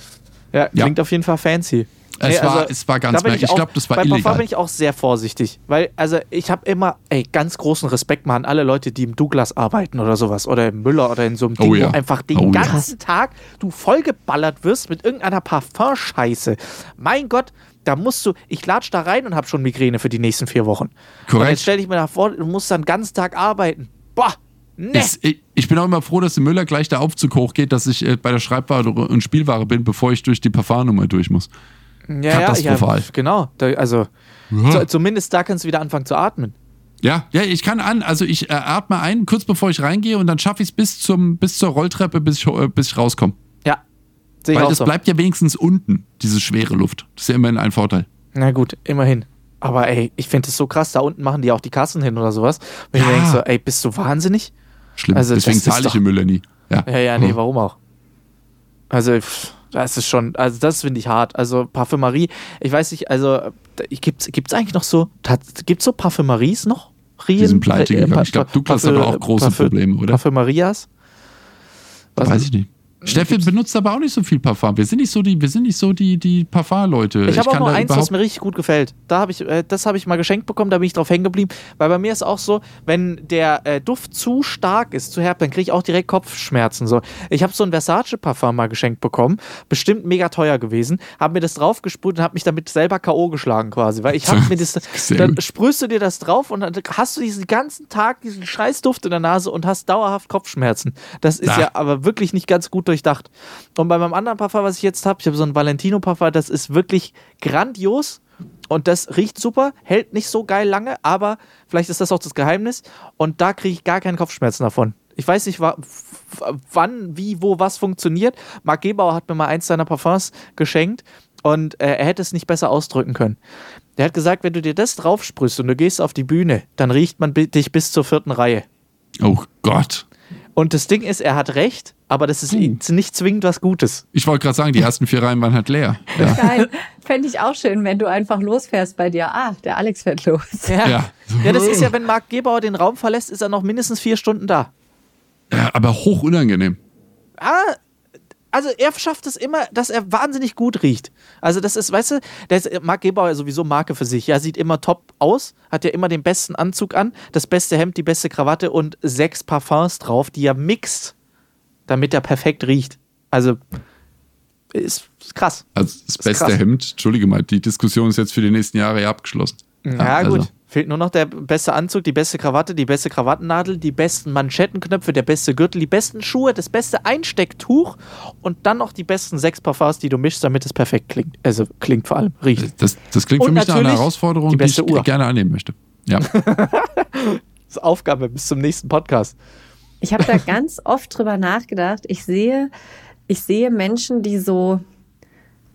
ja, Ja. klingt auf jeden Fall fancy. Es, Nee, war, also, es war ganz merkwürdig. Ich auch- glaube, das war bei illegal. bin ich auch sehr vorsichtig, weil also ich habe immer ey, ganz großen Respekt mal an alle Leute, die im Douglas arbeiten oder sowas oder im Müller oder in so einem Oh Ding, ja. wo einfach den Oh ja. ganzen Tag du vollgeballert wirst mit irgendeiner Parfumscheiße. Mein Gott, da musst du, ich latsch da rein und habe schon Migräne für die nächsten vier Wochen. Und Korrekt. jetzt stell dich mir da vor, du musst dann den ganzen Tag arbeiten. Boah, ne. Es, ich, ich bin auch immer froh, dass im Müller gleich der Aufzug hochgeht, dass ich äh, bei der Schreibware und Spielware bin, bevor ich durch die Parfumnummer durch muss. Ja, katastrophal. Ja, genau, da, also so, zumindest da kannst du wieder anfangen zu atmen. Ja, ja, ich kann an, also ich äh, atme ein, kurz bevor ich reingehe und dann schaffe ich es bis, zum, bis zur Rolltreppe, bis ich, äh, bis ich rauskomme. Sehe ich Weil das so. bleibt ja wenigstens unten, diese schwere Luft. Das ist ja immerhin ein Vorteil. Na gut, immerhin. Aber ey, ich finde es so krass, da unten machen die auch die Kassen hin oder sowas. Wenn ich Ja. mir denke so, ey, bist du wahnsinnig? Schlimm. Also, Deswegen das zahle ich im Müller nie. Ja, Ja, ja, nee, warum auch? Also, das ist schon, also das finde ich hart. Also Parfümerie, ich weiß nicht, also gibt es eigentlich noch so, gibt es so Parfümeries noch? Rien? Die sind pleite Äh, gegangen. Pa- Ich glaube, Douglas Parfü- hat aber auch große Parfü- Probleme, oder? Parfümerias? Was- Weiß ich nicht. Steffi benutzt aber auch nicht so viel Parfum. Wir sind nicht so die, wir sind nicht so die, die Parfum-Leute. Ich habe auch nur eins, was mir richtig gut gefällt. Da hab ich, äh, das habe ich mal geschenkt bekommen, da bin ich drauf hängen geblieben. Weil bei mir ist auch so, wenn der äh, Duft zu stark ist, zu herb, dann kriege ich auch direkt Kopfschmerzen. So. Ich habe so ein Versace-Parfum mal geschenkt bekommen, bestimmt mega teuer gewesen, habe mir das draufgesprüht und habe mich damit selber K.O. geschlagen quasi. Weil ich habe mir das, dann sprühst du dir das drauf und dann hast du diesen ganzen Tag diesen Scheißduft in der Nase und hast dauerhaft Kopfschmerzen. Das ist Ah. ja aber wirklich nicht ganz gut durchdacht. Und bei meinem anderen Parfum, was ich jetzt habe, ich habe so ein Valentino-Parfum, das ist wirklich grandios und das riecht super, hält nicht so geil lange, aber vielleicht ist das auch das Geheimnis und da kriege ich gar keinen Kopfschmerzen davon. Ich weiß nicht, wann, wie, wo, was funktioniert. Marc Gebauer hat mir mal eins seiner Parfums geschenkt und äh, er hätte es nicht besser ausdrücken können. Der hat gesagt, wenn du dir das draufsprühst und du gehst auf die Bühne, dann riecht man dich bis zur vierten Reihe. Oh Gott. Und das Ding ist, er hat recht, aber das ist Hm. nicht zwingend was Gutes. Ich wollte gerade sagen, die ersten vier Reihen waren halt leer. Ja. Geil. Fände ich auch schön, wenn du einfach losfährst bei dir. Ah, der Alex fährt los. Ja. Ja. ja, das ist ja, wenn Marc Gebauer den Raum verlässt, ist er noch mindestens vier Stunden da. ja, aber hoch unangenehm. Ah, also er schafft es immer, dass er wahnsinnig gut riecht. Also das ist, weißt du, der ist, Marc Gebauer ist sowieso Marke für sich. Ja, sieht immer top aus, hat ja immer den besten Anzug an, das beste Hemd, die beste Krawatte und sechs Parfums drauf, die er mixt, damit er perfekt riecht. Also ist, ist krass. Also das ist beste krass. Hemd, Entschuldige mal, die Diskussion ist jetzt für die nächsten Jahre ja abgeschlossen. Ja, also. gut. Fehlt nur noch der beste Anzug, die beste Krawatte, die beste Krawattennadel, die besten Manschettenknöpfe, der beste Gürtel, die besten Schuhe, das beste Einstecktuch und dann noch die besten sechs Parfums, die du mischst, damit es perfekt klingt. Also klingt vor allem, riecht. Das, das klingt Und für mich nach einer Herausforderung, die die, ich Uhr. gerne annehmen möchte. Ja. Das ist Aufgabe bis zum nächsten Podcast. Ich habe da ganz oft drüber nachgedacht. Ich sehe, ich sehe Menschen, die so,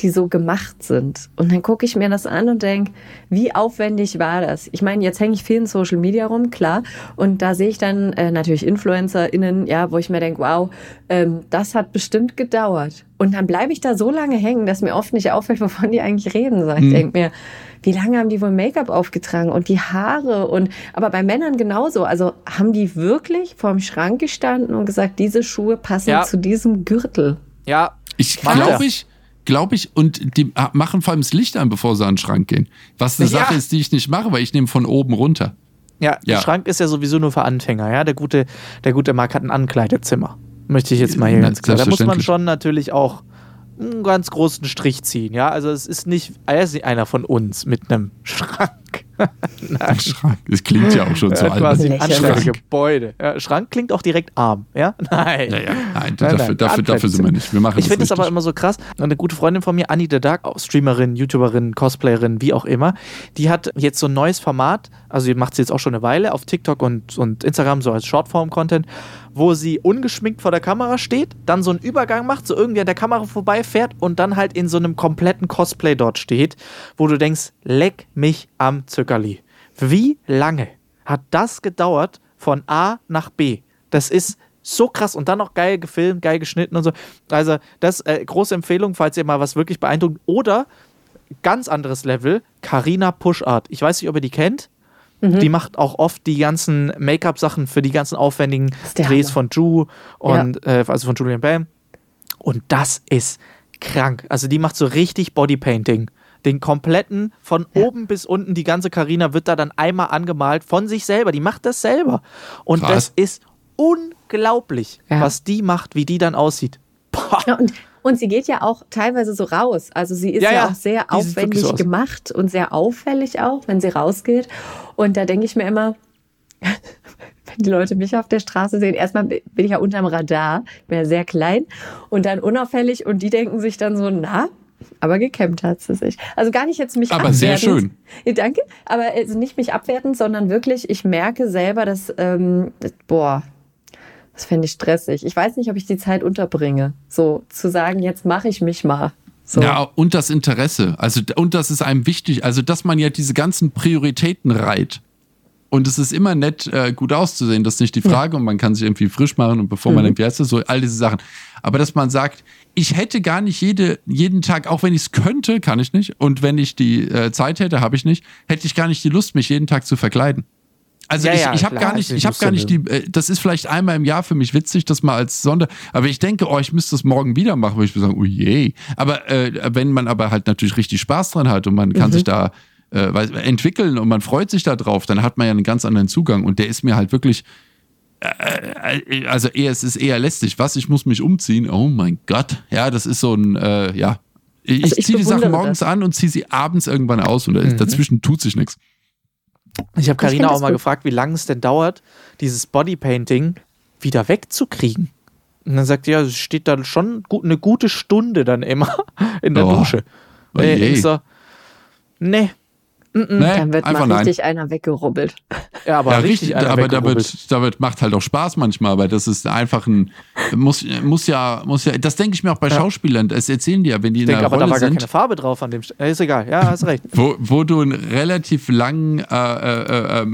die so gemacht sind. Und dann gucke ich mir das an und denke, wie aufwendig war das? Ich meine, jetzt hänge ich viel in Social Media rum, klar. Und da sehe ich dann äh, natürlich InfluencerInnen, ja, wo ich mir denke, wow, ähm, das hat bestimmt gedauert. Und dann bleibe ich da so lange hängen, dass mir oft nicht auffällt, wovon die eigentlich reden. So, ich Hm. denke mir, wie lange haben die wohl Make-up aufgetragen und die Haare und aber bei Männern genauso. Also haben die wirklich vorm Schrank gestanden und gesagt, diese Schuhe passen Ja. zu diesem Gürtel. Ja, Ich glaube ich, glaube ich, und die machen vor allem das Licht an, bevor sie an den Schrank gehen. Was eine Ja. Sache ist, die ich nicht mache, weil ich nehme von oben runter. Ja, Ja. der Schrank ist ja sowieso nur für Anfänger, ja. Der gute, der gute Marc hat ein Ankleidezimmer. Möchte ich jetzt mal hier Na, ganz klar. Da muss man schon natürlich auch einen ganz großen Strich ziehen, ja. Also es ist nicht, er ist nicht einer von uns mit einem Schrank. Ein Schrank. Das klingt ja auch schon so alt. quasi Lächerlich. andere Gebäude. Ja, Schrank klingt auch direkt arm, ja? Nein. Ja, ja. Nein, Nein, dafür, nein, dafür, dafür sind wir nicht. Wir machen Ich finde das aber immer so krass. Eine gute Freundin von mir, Annie the Dark, auch Streamerin, YouTuberin, Cosplayerin, wie auch immer, die hat jetzt so ein neues Format, also die macht sie jetzt auch schon eine Weile auf TikTok und, und Instagram, so als Shortform-Content, wo sie ungeschminkt vor der Kamera steht, dann so einen Übergang macht, so irgendwie an der Kamera vorbeifährt und dann halt in so einem kompletten Cosplay dort steht, wo du denkst, leck mich am Zuckerli. Wie lange hat das gedauert von A nach B? Das ist so krass und dann noch geil gefilmt, geil geschnitten und so. Also, das äh, große Empfehlung, falls ihr mal was wirklich beeindruckt. Oder ganz anderes Level, Carina Pushart. Ich weiß nicht, ob ihr die kennt. Die macht auch oft die ganzen Make-up-Sachen für die ganzen aufwendigen Drehs Hammer. von Ju und äh, also von Julian Bam. Und das ist krank. Also die macht so richtig Bodypainting. Den kompletten, von oben bis unten, die ganze Carina wird da dann einmal angemalt von sich selber. Die macht das selber. Und Krass. das ist unglaublich, Ja. was die macht, wie die dann aussieht. Boah. Ja, und, und sie geht ja auch teilweise so raus. Also sie ist Ja, ja, ja, auch sehr aufwendig so gemacht und sehr auffällig auch, wenn sie rausgeht. Und da denke ich mir immer, wenn die Leute mich auf der Straße sehen, erstmal bin ich ja unterm Radar, bin ja sehr klein und dann unauffällig und die denken sich dann so, na, aber gekämmt hat sie sich. Also gar nicht jetzt mich Aber sehr abwertend. schön. Ja, danke. Aber also nicht mich abwertend, sondern wirklich, ich merke selber, dass, ähm, boah, das fände ich stressig. Ich weiß nicht, ob ich die Zeit unterbringe. So zu sagen, jetzt mache ich mich mal. So. Ja, und das Interesse. Also, und das ist einem wichtig. Also, dass man ja diese ganzen Prioritäten reiht. Und es ist immer nett, äh, gut auszusehen, das ist nicht die Frage. Und man kann sich irgendwie frisch machen und bevor man irgendwie heißt so, all diese Sachen. Aber dass man sagt, ich hätte gar nicht jede, jeden Tag, auch wenn ich es könnte, kann ich nicht. Und wenn ich die äh, Zeit hätte, habe ich nicht, hätte ich gar nicht die Lust, mich jeden Tag zu verkleiden. Also Ja, ich, ja, ich habe gar nicht, ich habe gar nicht die, äh, das ist vielleicht einmal im Jahr für mich witzig, das mal als Sonder, aber ich denke, oh, ich müsste das morgen wieder machen, weil ich würde sagen, oh je. Aber äh, wenn man aber halt natürlich richtig Spaß dran hat und man kann Mhm. sich da äh, entwickeln und man freut sich da drauf, dann hat man ja einen ganz anderen Zugang und der ist mir halt wirklich, äh, äh, also eher, es ist eher lästig. Was, ich muss mich umziehen? Oh mein Gott. Ja, das ist so ein, äh, ja. Ich, Also ich ziehe die Sachen morgens das. an und ziehe sie abends irgendwann aus und Mhm. dazwischen tut sich nichts. Ich habe Karina auch mal gut. gefragt, wie lange es denn dauert, dieses Bodypainting wieder wegzukriegen. Und dann sagt sie, ja, es steht dann schon gut, eine gute Stunde dann immer in der Oh. Dusche. Oh Äh, je. ich so, nee. Nee, Dann wird einfach mal nein. richtig einer weggerubbelt. Ja, aber ja, richtig, richtig, einer aber da wird, da wird, macht halt auch Spaß manchmal, aber das ist einfach ein, muss, muss ja, muss ja, das denke ich mir auch bei Ja. Schauspielern, das erzählen die ja, wenn die Ich in denke, der aber da Rolle war gar sind, keine Farbe drauf an dem. St äh, ist egal, ja, hast recht. wo, wo du einen relativ langen äh, äh, äh,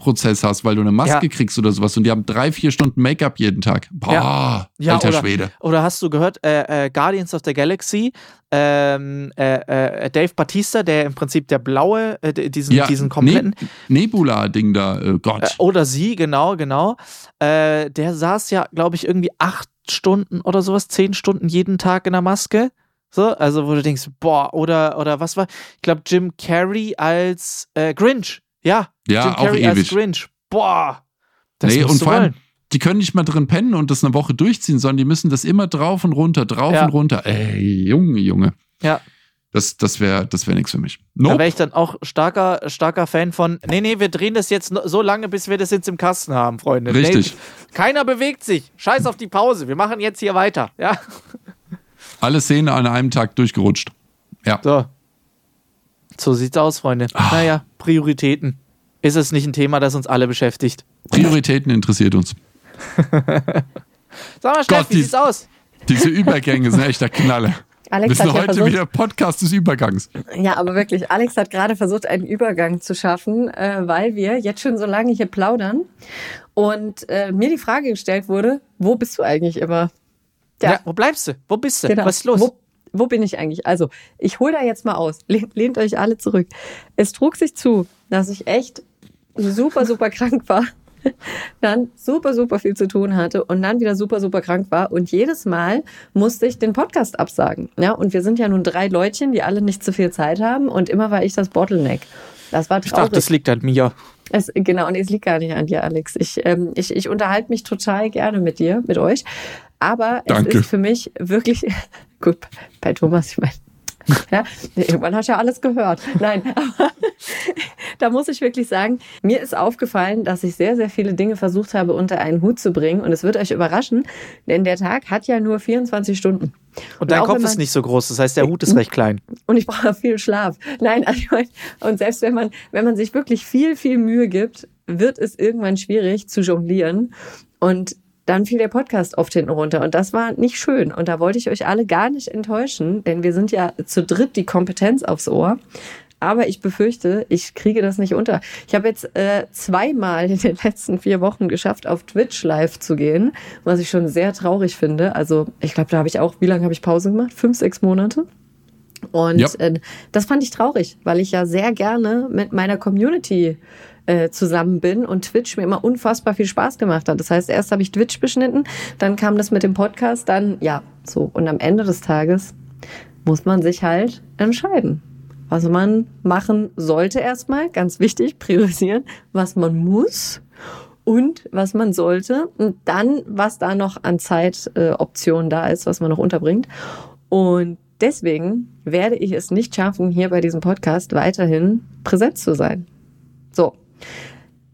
Make-up-Prozess hast, weil du eine Maske Ja. kriegst oder sowas und die haben drei, vier Stunden Make-up jeden Tag. Boah, Ja, alter oder, Schwede. Oder hast du gehört, äh, äh, Guardians of the Galaxy, ähm, äh, äh, Dave Batista, der im Prinzip der blaue, äh, diesen, Ja, diesen kompletten, Ne Nebula-Ding da, äh, Gott. Oder sie, genau, genau. Der saß ja, glaube ich, irgendwie acht Stunden oder sowas, zehn Stunden jeden Tag in der Maske. So, also wo du denkst, boah, oder, oder was war, ich glaube, Jim Carrey als Grinch. Ja, Ja, Jim auch Carrey als ewig. Grinch. Boah. Das nee, und vor allem, die können nicht mal drin pennen und das eine Woche durchziehen, sondern die müssen das immer drauf und runter, drauf Ja. und runter. Ey, Junge, Junge. Ja. Das, das wäre das wär nichts für mich. Da Nope. wäre ich dann auch starker, starker Fan von, nee, nee, wir drehen das jetzt so lange, bis wir das jetzt im Kasten haben, Freunde. Richtig. Nee, keiner bewegt sich. Scheiß auf die Pause. Wir machen jetzt hier weiter. Ja. Alle Szenen an einem Tag durchgerutscht. Ja. So. So sieht's aus, Freunde. Ah. Naja, Prioritäten. Ist es nicht ein Thema, das uns alle beschäftigt? Prioritäten interessiert uns. Sag mal, Steff, Gott, wie die- sieht's aus? Diese Übergänge sind echt der Knalle. Wir Alex sind hat ja heute versucht, wieder Podcast des Übergangs. Ja, aber wirklich, Alex hat gerade versucht, einen Übergang zu schaffen, äh, weil wir jetzt schon so lange hier plaudern und äh, mir die Frage gestellt wurde, wo bist du eigentlich immer? Ja. wo bleibst du? Wo bist du? Genau. Was ist los? Wo, wo bin ich eigentlich? Also, ich hole da jetzt mal aus. Lehnt, lehnt euch alle zurück. Es trug sich zu, dass ich echt super, super krank war. Dann super, super viel zu tun hatte und dann wieder super, super krank war. Und jedes Mal musste ich den Podcast absagen. Ja, und wir sind ja nun drei Leutchen, die alle nicht zu viel Zeit haben. Und immer war ich das Bottleneck. Das war ich traurig. dachte, das liegt an mir. Es, genau, und es liegt gar nicht an dir, Alex. Ich, ähm, ich, ich unterhalte mich total gerne mit dir, mit euch. Aber Danke. es ist für mich wirklich, gut, bei Thomas, ich meine, ja, irgendwann hast du ja alles gehört. Nein, aber da muss ich wirklich sagen, mir ist aufgefallen, dass ich sehr, sehr viele Dinge versucht habe, unter einen Hut zu bringen. Und es wird euch überraschen, denn der Tag hat ja nur 24 Stunden. Und dein auch Kopf man- ist nicht so groß, das heißt, der Hut ist recht klein. und ich brauche viel Schlaf. Nein, also und selbst wenn man, wenn man sich wirklich viel, viel Mühe gibt, wird es irgendwann schwierig zu jonglieren. Und dann fiel der Podcast oft hinten runter. Und das war nicht schön. Und da wollte ich euch alle gar nicht enttäuschen, denn wir sind ja zu dritt die Kompetenz aufs Ohr. Aber ich befürchte, ich kriege das nicht unter. Ich habe jetzt äh, zweimal in den letzten vier Wochen geschafft, auf Twitch live zu gehen, was ich schon sehr traurig finde. Also ich glaube, da habe ich auch, wie lange habe ich Pause gemacht? Fünf, sechs Monate. Und Ja. äh, das fand ich traurig, weil ich ja sehr gerne mit meiner Community äh, zusammen bin und Twitch mir immer unfassbar viel Spaß gemacht hat. Das heißt, erst habe ich Twitch beschnitten, dann kam das mit dem Podcast, dann ja, so. Und am Ende des Tages muss man sich halt entscheiden, was man machen sollte erstmal, ganz wichtig, priorisieren, was man muss und was man sollte und dann, was da noch an Zeitoptionen äh, da ist, was man noch unterbringt. Und deswegen werde ich es nicht schaffen, hier bei diesem Podcast weiterhin präsent zu sein.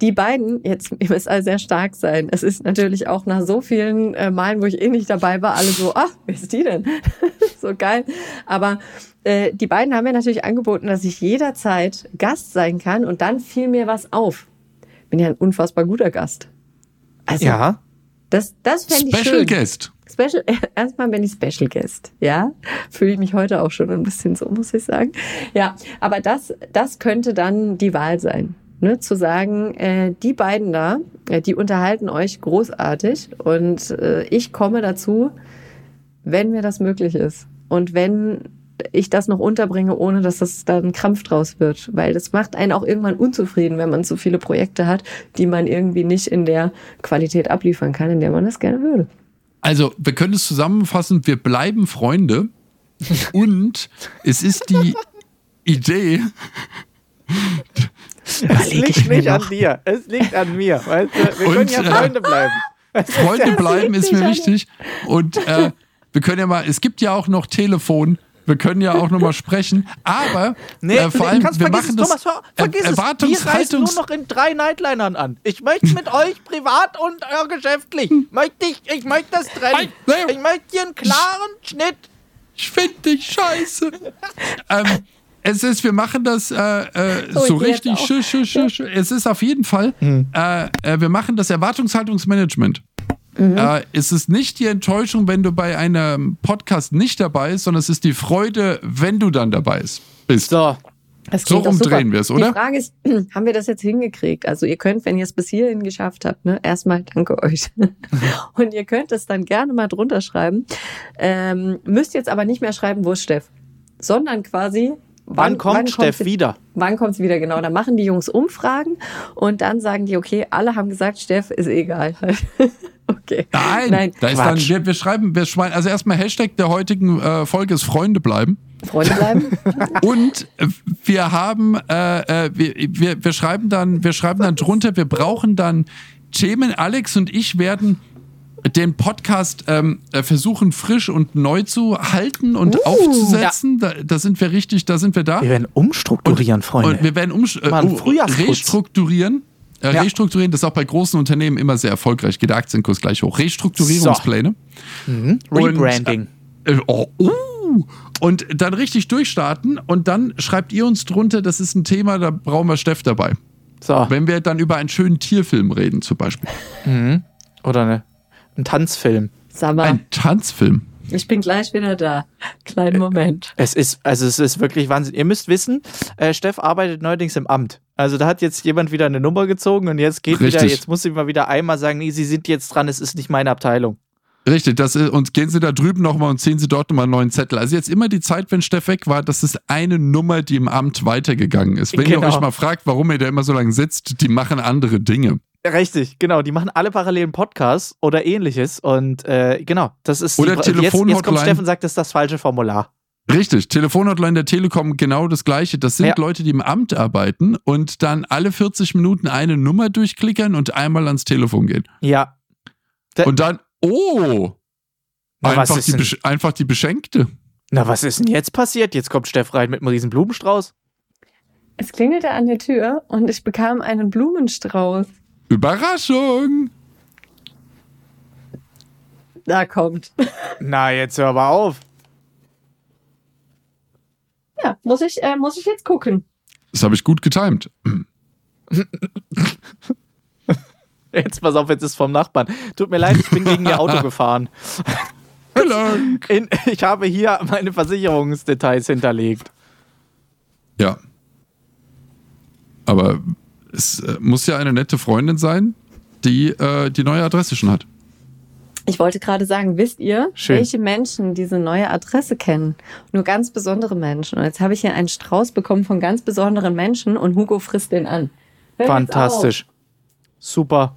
Die beiden, jetzt müsst alle sehr stark sein. Es ist natürlich auch nach so vielen äh, Malen, wo ich eh nicht dabei war, alle so, ach, wer ist die denn? so geil. Aber äh, die beiden haben mir natürlich angeboten, dass ich jederzeit Gast sein kann und dann fiel mir was auf. Bin ja ein unfassbar guter Gast. Also, Ja. das, das fände ich Special schön. Guest. Special, erstmal bin ich Special Guest, ja. Fühle ich mich heute auch schon ein bisschen so, muss ich sagen. Ja, aber das, das könnte dann die Wahl sein. Ne, zu sagen, äh, die beiden da, äh, die unterhalten euch großartig und äh, ich komme dazu, wenn mir das möglich ist. Und wenn ich das noch unterbringe, ohne dass das da ein Krampf draus wird. Weil das macht einen auch irgendwann unzufrieden, wenn man so viele Projekte hat, die man irgendwie nicht in der Qualität abliefern kann, in der man das gerne würde. Also, wir können es zusammenfassen, wir bleiben Freunde und es ist die Idee, Es liegt nicht an dir. Es liegt an mir. Weißt du? Wir Und, können ja äh, Freunde bleiben. Freunde bleiben ist mir wichtig. Und äh, wir können ja mal, es gibt ja auch noch Telefon. Wir können ja auch noch mal sprechen. Aber Nee, äh, vor nee, allem, kannst wir vergiss machen es, das Thomas, ver vergiss er- es. Wir reisen nur noch in drei Nightlinern an. Ich möchte mit euch privat und äh, geschäftlich. Möchte ich, ich möchte das trennen. Nee. Ich möchte hier einen klaren Schnitt. Ich finde dich scheiße. ähm, es ist, wir machen das äh, äh, So, so richtig. auch. Sch, sch, sch, sch. Es ist auf jeden Fall, äh, äh, wir machen das Erwartungshaltungsmanagement. Äh, es ist nicht die Enttäuschung, wenn du bei einem Podcast nicht dabei bist, sondern es ist die Freude, wenn du dann dabei bist. So. Das So rumdrehen super. wir's, oder? Die Frage ist, haben wir das jetzt hingekriegt? Also ihr könnt, wenn ihr es bis hierhin geschafft habt, ne, erstmal danke euch. Und ihr könnt es dann gerne mal drunter schreiben. Ähm, müsst jetzt aber nicht mehr schreiben, wo ist Steff, sondern quasi Wann, kommt Steff sie- wieder? Wann kommt sie wieder? Genau, dann machen die Jungs Umfragen und dann sagen die, okay, alle haben gesagt, Steff ist egal. okay. Nein, Nein. da ist dann, Quatsch. wir, wir schreiben, wir schreiben, also erstmal Hashtag der heutigen äh, Folge ist Freunde bleiben. Freunde bleiben. Und äh, wir haben, äh, äh, wir, wir, wir schreiben dann, wir schreiben dann drunter, wir brauchen dann Themen. Alex und ich werden den Podcast ähm, äh, versuchen frisch und neu zu halten und aufzusetzen. Da, da sind wir richtig, da sind wir da. Wir werden umstrukturieren, Freunde. Und wir werden um, äh, Frühjahrsputz. restrukturieren. Äh, Ja. Restrukturieren, das ist auch bei großen Unternehmen immer sehr erfolgreich. Geht der Aktienkurs gleich hoch. Restrukturierungspläne. Rebranding. Äh, oh, uh, und dann richtig durchstarten und dann schreibt ihr uns drunter, das ist ein Thema, da brauchen wir Steff dabei. So. Wenn wir dann über einen schönen Tierfilm reden, zum Beispiel. Oder ne, ein Tanzfilm. Sag mal, Ein Tanzfilm. Ich bin gleich wieder da. Kleinen Moment. Es ist, also es ist wirklich Wahnsinn. Ihr müsst wissen, äh, Steff arbeitet neuerdings im Amt. Also da hat jetzt jemand wieder eine Nummer gezogen und jetzt geht Richtig. wieder, jetzt muss ich mal wieder einmal sagen, nee, Sie sind jetzt dran, es ist nicht meine Abteilung. Richtig, das ist, und gehen Sie da drüben nochmal und ziehen Sie dort nochmal einen neuen Zettel. Also jetzt immer die Zeit, wenn Steff weg war, das ist eine Nummer, die im Amt weitergegangen ist. Wenn Genau. ihr euch mal fragt, warum ihr da immer so lange sitzt, die machen andere Dinge. Richtig, genau. Die machen alle parallelen Podcasts oder ähnliches und äh, genau, das ist Oder die, jetzt, jetzt kommt. Steffen und sagt, das ist das falsche Formular. Richtig, Telefonhotline der Telekom genau das gleiche. Das sind Ja. Leute, die im Amt arbeiten und dann alle 40 Minuten eine Nummer durchklickern und einmal ans Telefon gehen. Ja. Da- Und dann, oh, Na, was einfach ist die, einfach die Beschenkte. Na, was ist denn jetzt passiert? Jetzt kommt Steff rein mit einem riesen Blumenstrauß. Es klingelte an der Tür und ich bekam einen Blumenstrauß. Überraschung! Da kommt. Na, jetzt hör aber auf. Ja, muss ich, äh, muss ich jetzt gucken. Das habe ich gut getimt. Jetzt pass auf, jetzt ist vom Nachbarn. Tut mir leid, ich bin gegen ihr Auto gefahren. Hallo. In, ich habe hier meine Versicherungsdetails hinterlegt. Ja. Aber es äh, muss ja eine nette Freundin sein, die äh, die neue Adresse schon hat. Ich wollte gerade sagen, wisst ihr, Schön. welche Menschen diese neue Adresse kennen? Nur ganz besondere Menschen. Und jetzt habe ich hier einen Strauß bekommen von ganz besonderen Menschen und Hugo frisst den an. Hör jetzt Fantastisch. Super.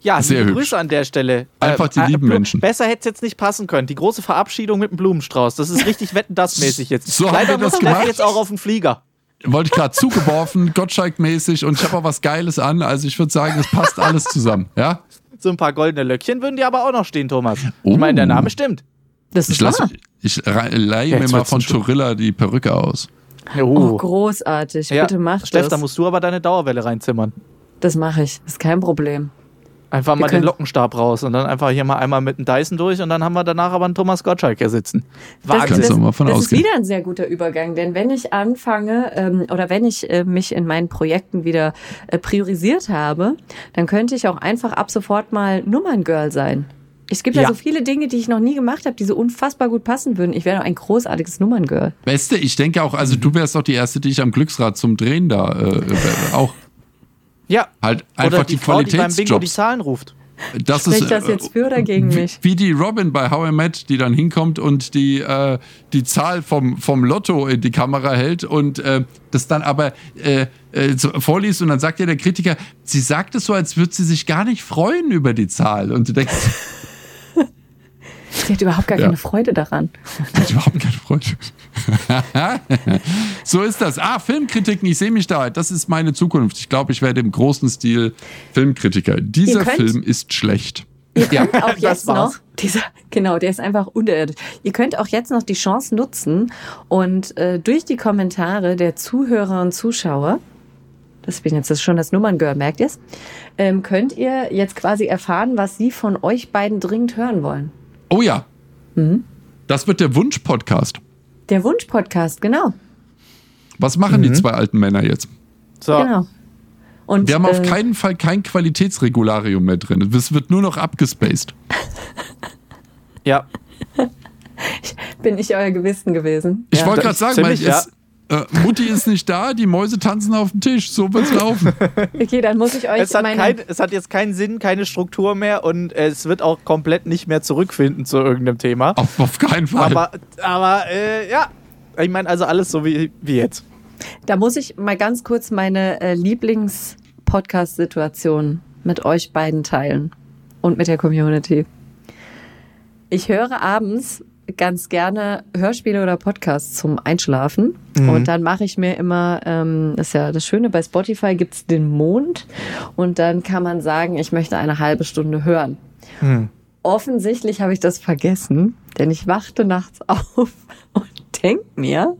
Ja, Sehr liebe hübsch. Grüße an der Stelle. Einfach die lieben Blu- Menschen. Besser hätte es jetzt nicht passen können. Die große Verabschiedung mit dem Blumenstrauß. Das ist richtig wetten das mäßig jetzt. So haben Leider wir das gemacht. jetzt auch auf den Flieger. Wollte ich gerade zugeworfen, Gottschalk-mäßig und ich habe auch was Geiles an. Also ich würde sagen, es passt alles zusammen. Ja? So ein paar goldene Löckchen würden dir aber auch noch stehen, Thomas. Oh. Ich meine, der Name stimmt. Das Ich, ist lass, wahr. ich leihe Jetzt mir mal von. Torilla die Perücke aus. Oh, großartig. Ja, Bitte mach Steff, das. da musst du aber deine Dauerwelle reinzimmern. das mache ich. Ist kein Problem. Einfach Wir mal den Lockenstab raus und dann einfach hier mal einmal mit dem Dyson durch und dann haben wir danach aber einen Thomas Gottschalk hier sitzen. Das, Kannst das, von das ist wieder ein sehr guter Übergang, denn wenn ich anfange ähm, oder wenn ich äh, mich in meinen Projekten wieder äh, priorisiert habe, dann könnte ich auch einfach ab sofort mal Nummerngirl sein. Es gibt ja. Ja. so viele Dinge, die ich noch nie gemacht habe, die so unfassbar gut passen würden. Ich wäre doch ein großartiges Nummerngirl. Beste, ich denke auch, also du wärst doch die Erste, die ich am Glücksrad zum Drehen da äh, äh, auch Ja. halt Oder einfach die, die, Frau, die beim Bingo die Qualitätsjobs. Zahlen ruft. Das Spricht das äh, jetzt für oder gegen wie, mich? Wie die Robin bei How I Met, die dann hinkommt und die, äh, die Zahl vom, vom Lotto in die Kamera hält und äh, das dann aber äh, äh, so vorliest und dann sagt ja der Kritiker, sie sagt es so, als würde sie sich gar nicht freuen über die Zahl. Und du denkst, Sie hat überhaupt gar Ja. keine Freude daran. sie hat überhaupt keine Freude. so ist das. Ah, Filmkritiken, ich sehe mich da. Das ist meine Zukunft. Ich glaube, ich werde im großen Stil Filmkritiker. Dieser Ihr könnt- Film ist schlecht. Ihr könnt auch das jetzt noch, dieser, genau, der ist einfach unterirdisch. Ihr könnt auch jetzt noch die Chance nutzen und äh, durch die Kommentare der Zuhörer und Zuschauer, das bin jetzt das schon das Nummerngirl, merkt ihr's, ähm, könnt ihr jetzt quasi erfahren, was sie von euch beiden dringend hören wollen. Oh ja. Mhm. Das wird der Wunsch-Podcast. Der Wunsch-Podcast, genau. Was machen Mhm. die zwei alten Männer jetzt? So. Genau. Und, Wir haben auf äh, keinen Fall kein Qualitätsregularium mehr drin. Es wird nur noch abgespaced. Ja. bin ich euer Gewissen gewesen. Ich Ja. wollte das gerade sagen, weil ziemlich, es, äh, Mutti ist nicht da, die Mäuse tanzen auf dem Tisch. So wird's laufen. Okay, dann muss ich euch Es hat, meine... kein, es hat jetzt keinen Sinn, keine Struktur mehr und es wird auch komplett nicht mehr zurückfinden zu irgendeinem Thema. auf, auf keinen Fall. Aber, aber äh, ja, ich meine also alles so wie, wie jetzt. Da muss ich mal ganz kurz meine äh, Lieblings-Podcast-Situation mit euch beiden teilen und mit der Community. Ich höre abends ganz gerne Hörspiele oder Podcasts zum Einschlafen. Und dann mache ich mir immer, ähm, das ist ja das Schöne, bei Spotify gibt's den Mond und dann kann man sagen, ich möchte eine halbe Stunde hören. Offensichtlich habe ich das vergessen, denn ich wachte nachts auf und denk mir,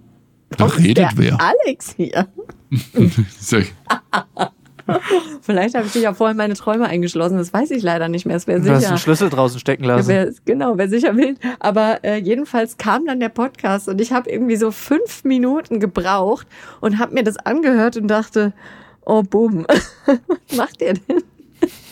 da redet wer. Alex hier. Vielleicht habe ich dich ja vorhin meine Träume eingeschlossen. Das weiß ich leider nicht mehr. Es wäre Du hast sicher. einen Schlüssel draußen stecken lassen. Wer, genau, wer sicher will. Aber äh, jedenfalls kam dann der Podcast und ich habe irgendwie so fünf Minuten gebraucht und habe mir das angehört und dachte, oh bumm, was macht ihr denn?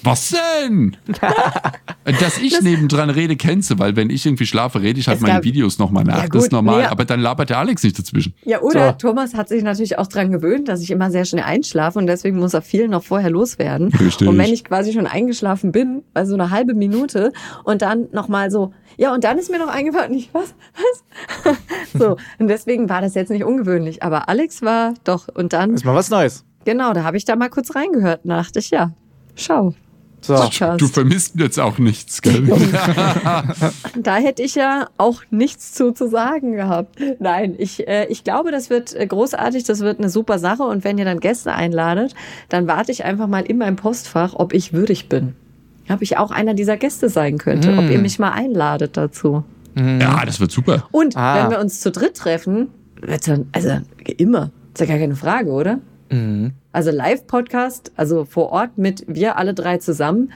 Was denn? Dass ich nebendran rede, kennst du, weil wenn ich irgendwie schlafe, rede ich halt Es meine gab- Videos nochmal nach. Ja, das gut, ist normal. nee. Aber dann labert der Alex nicht dazwischen. Ja, oder So. Thomas hat sich natürlich auch dran gewöhnt, dass ich immer sehr schnell einschlafe und deswegen muss er viel noch vorher loswerden. Richtig. Und wenn ich quasi schon eingeschlafen bin, also eine halbe Minute und dann nochmal so, ja, und dann ist mir noch eingefallen, ich, was, was? so, und deswegen war das jetzt nicht ungewöhnlich. Aber Alex war doch, und dann, Ist mal was Neues. genau, da habe ich da mal kurz reingehört und da dachte ich, ja, schau. So. Du vermisst jetzt auch nichts, gell? Da hätte ich ja auch nichts zu, zu sagen gehabt. Nein, ich, äh, ich glaube, das wird äh, großartig, das wird eine super Sache. Und wenn ihr dann Gäste einladet, dann warte ich einfach mal in meinem Postfach, ob ich würdig bin. Ob ich auch einer dieser Gäste sein könnte, ob ihr mich mal einladet dazu. ja, das wird super. Und Ah. wenn wir uns zu dritt treffen, wird's dann, also immer, ist ja gar keine Frage, oder? Mhm. Also Live-Podcast, also vor Ort mit wir alle drei zusammen,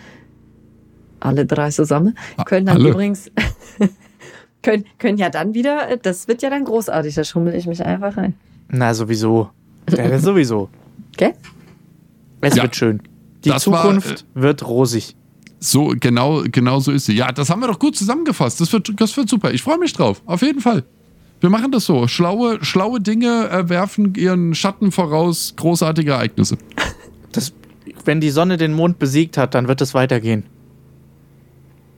alle drei zusammen, können dann alle? übrigens, können, können ja dann wieder, das wird ja dann großartig, da schummel ich mich einfach rein. Na, sowieso. Ja, sowieso. Okay? Es Ja. wird schön. Die Das war, Zukunft wird rosig. So, genau, genau so ist sie. Ja, das haben wir doch gut zusammengefasst. Das wird, das wird super. Ich freue mich drauf. Auf jeden Fall. Wir machen das so. Schlaue, schlaue Dinge äh, werfen ihren Schatten voraus. Großartige Ereignisse. Das, wenn die Sonne den Mond besiegt hat, dann wird es weitergehen.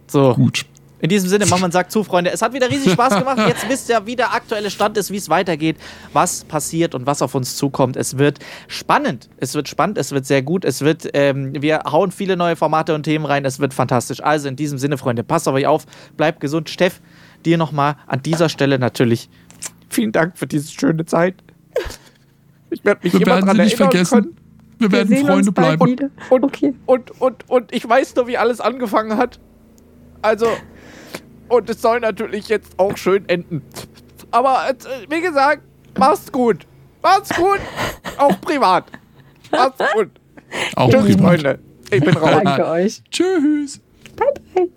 So. Gut. In diesem Sinne, einen Sack zu, Freunde. Es hat wieder riesig Spaß gemacht. Jetzt wisst ihr, wie der aktuelle Stand ist, wie es weitergeht, was passiert und was auf uns zukommt. Es wird spannend. Es wird spannend, es wird sehr gut. Es wird, ähm, wir hauen viele neue Formate und Themen rein. Es wird fantastisch. Also in diesem Sinne, Freunde, passt auf euch auf, bleibt gesund. Steff, dir nochmal an dieser Stelle natürlich vielen Dank für diese schöne Zeit. Ich werde mich Wir immer werden dran erinnern vergessen. können. Wir werden sehen Freunde bleiben. wieder. Und, Okay. und, und, und ich weiß nur, wie alles angefangen hat. Also, und es soll natürlich jetzt auch schön enden. Aber äh, wie gesagt, mach's gut. Mach's gut. Auch privat. Mach's gut. Auch Tschüss, privat. Freunde. Ich bin raus. Danke euch. Tschüss. Bye, bye.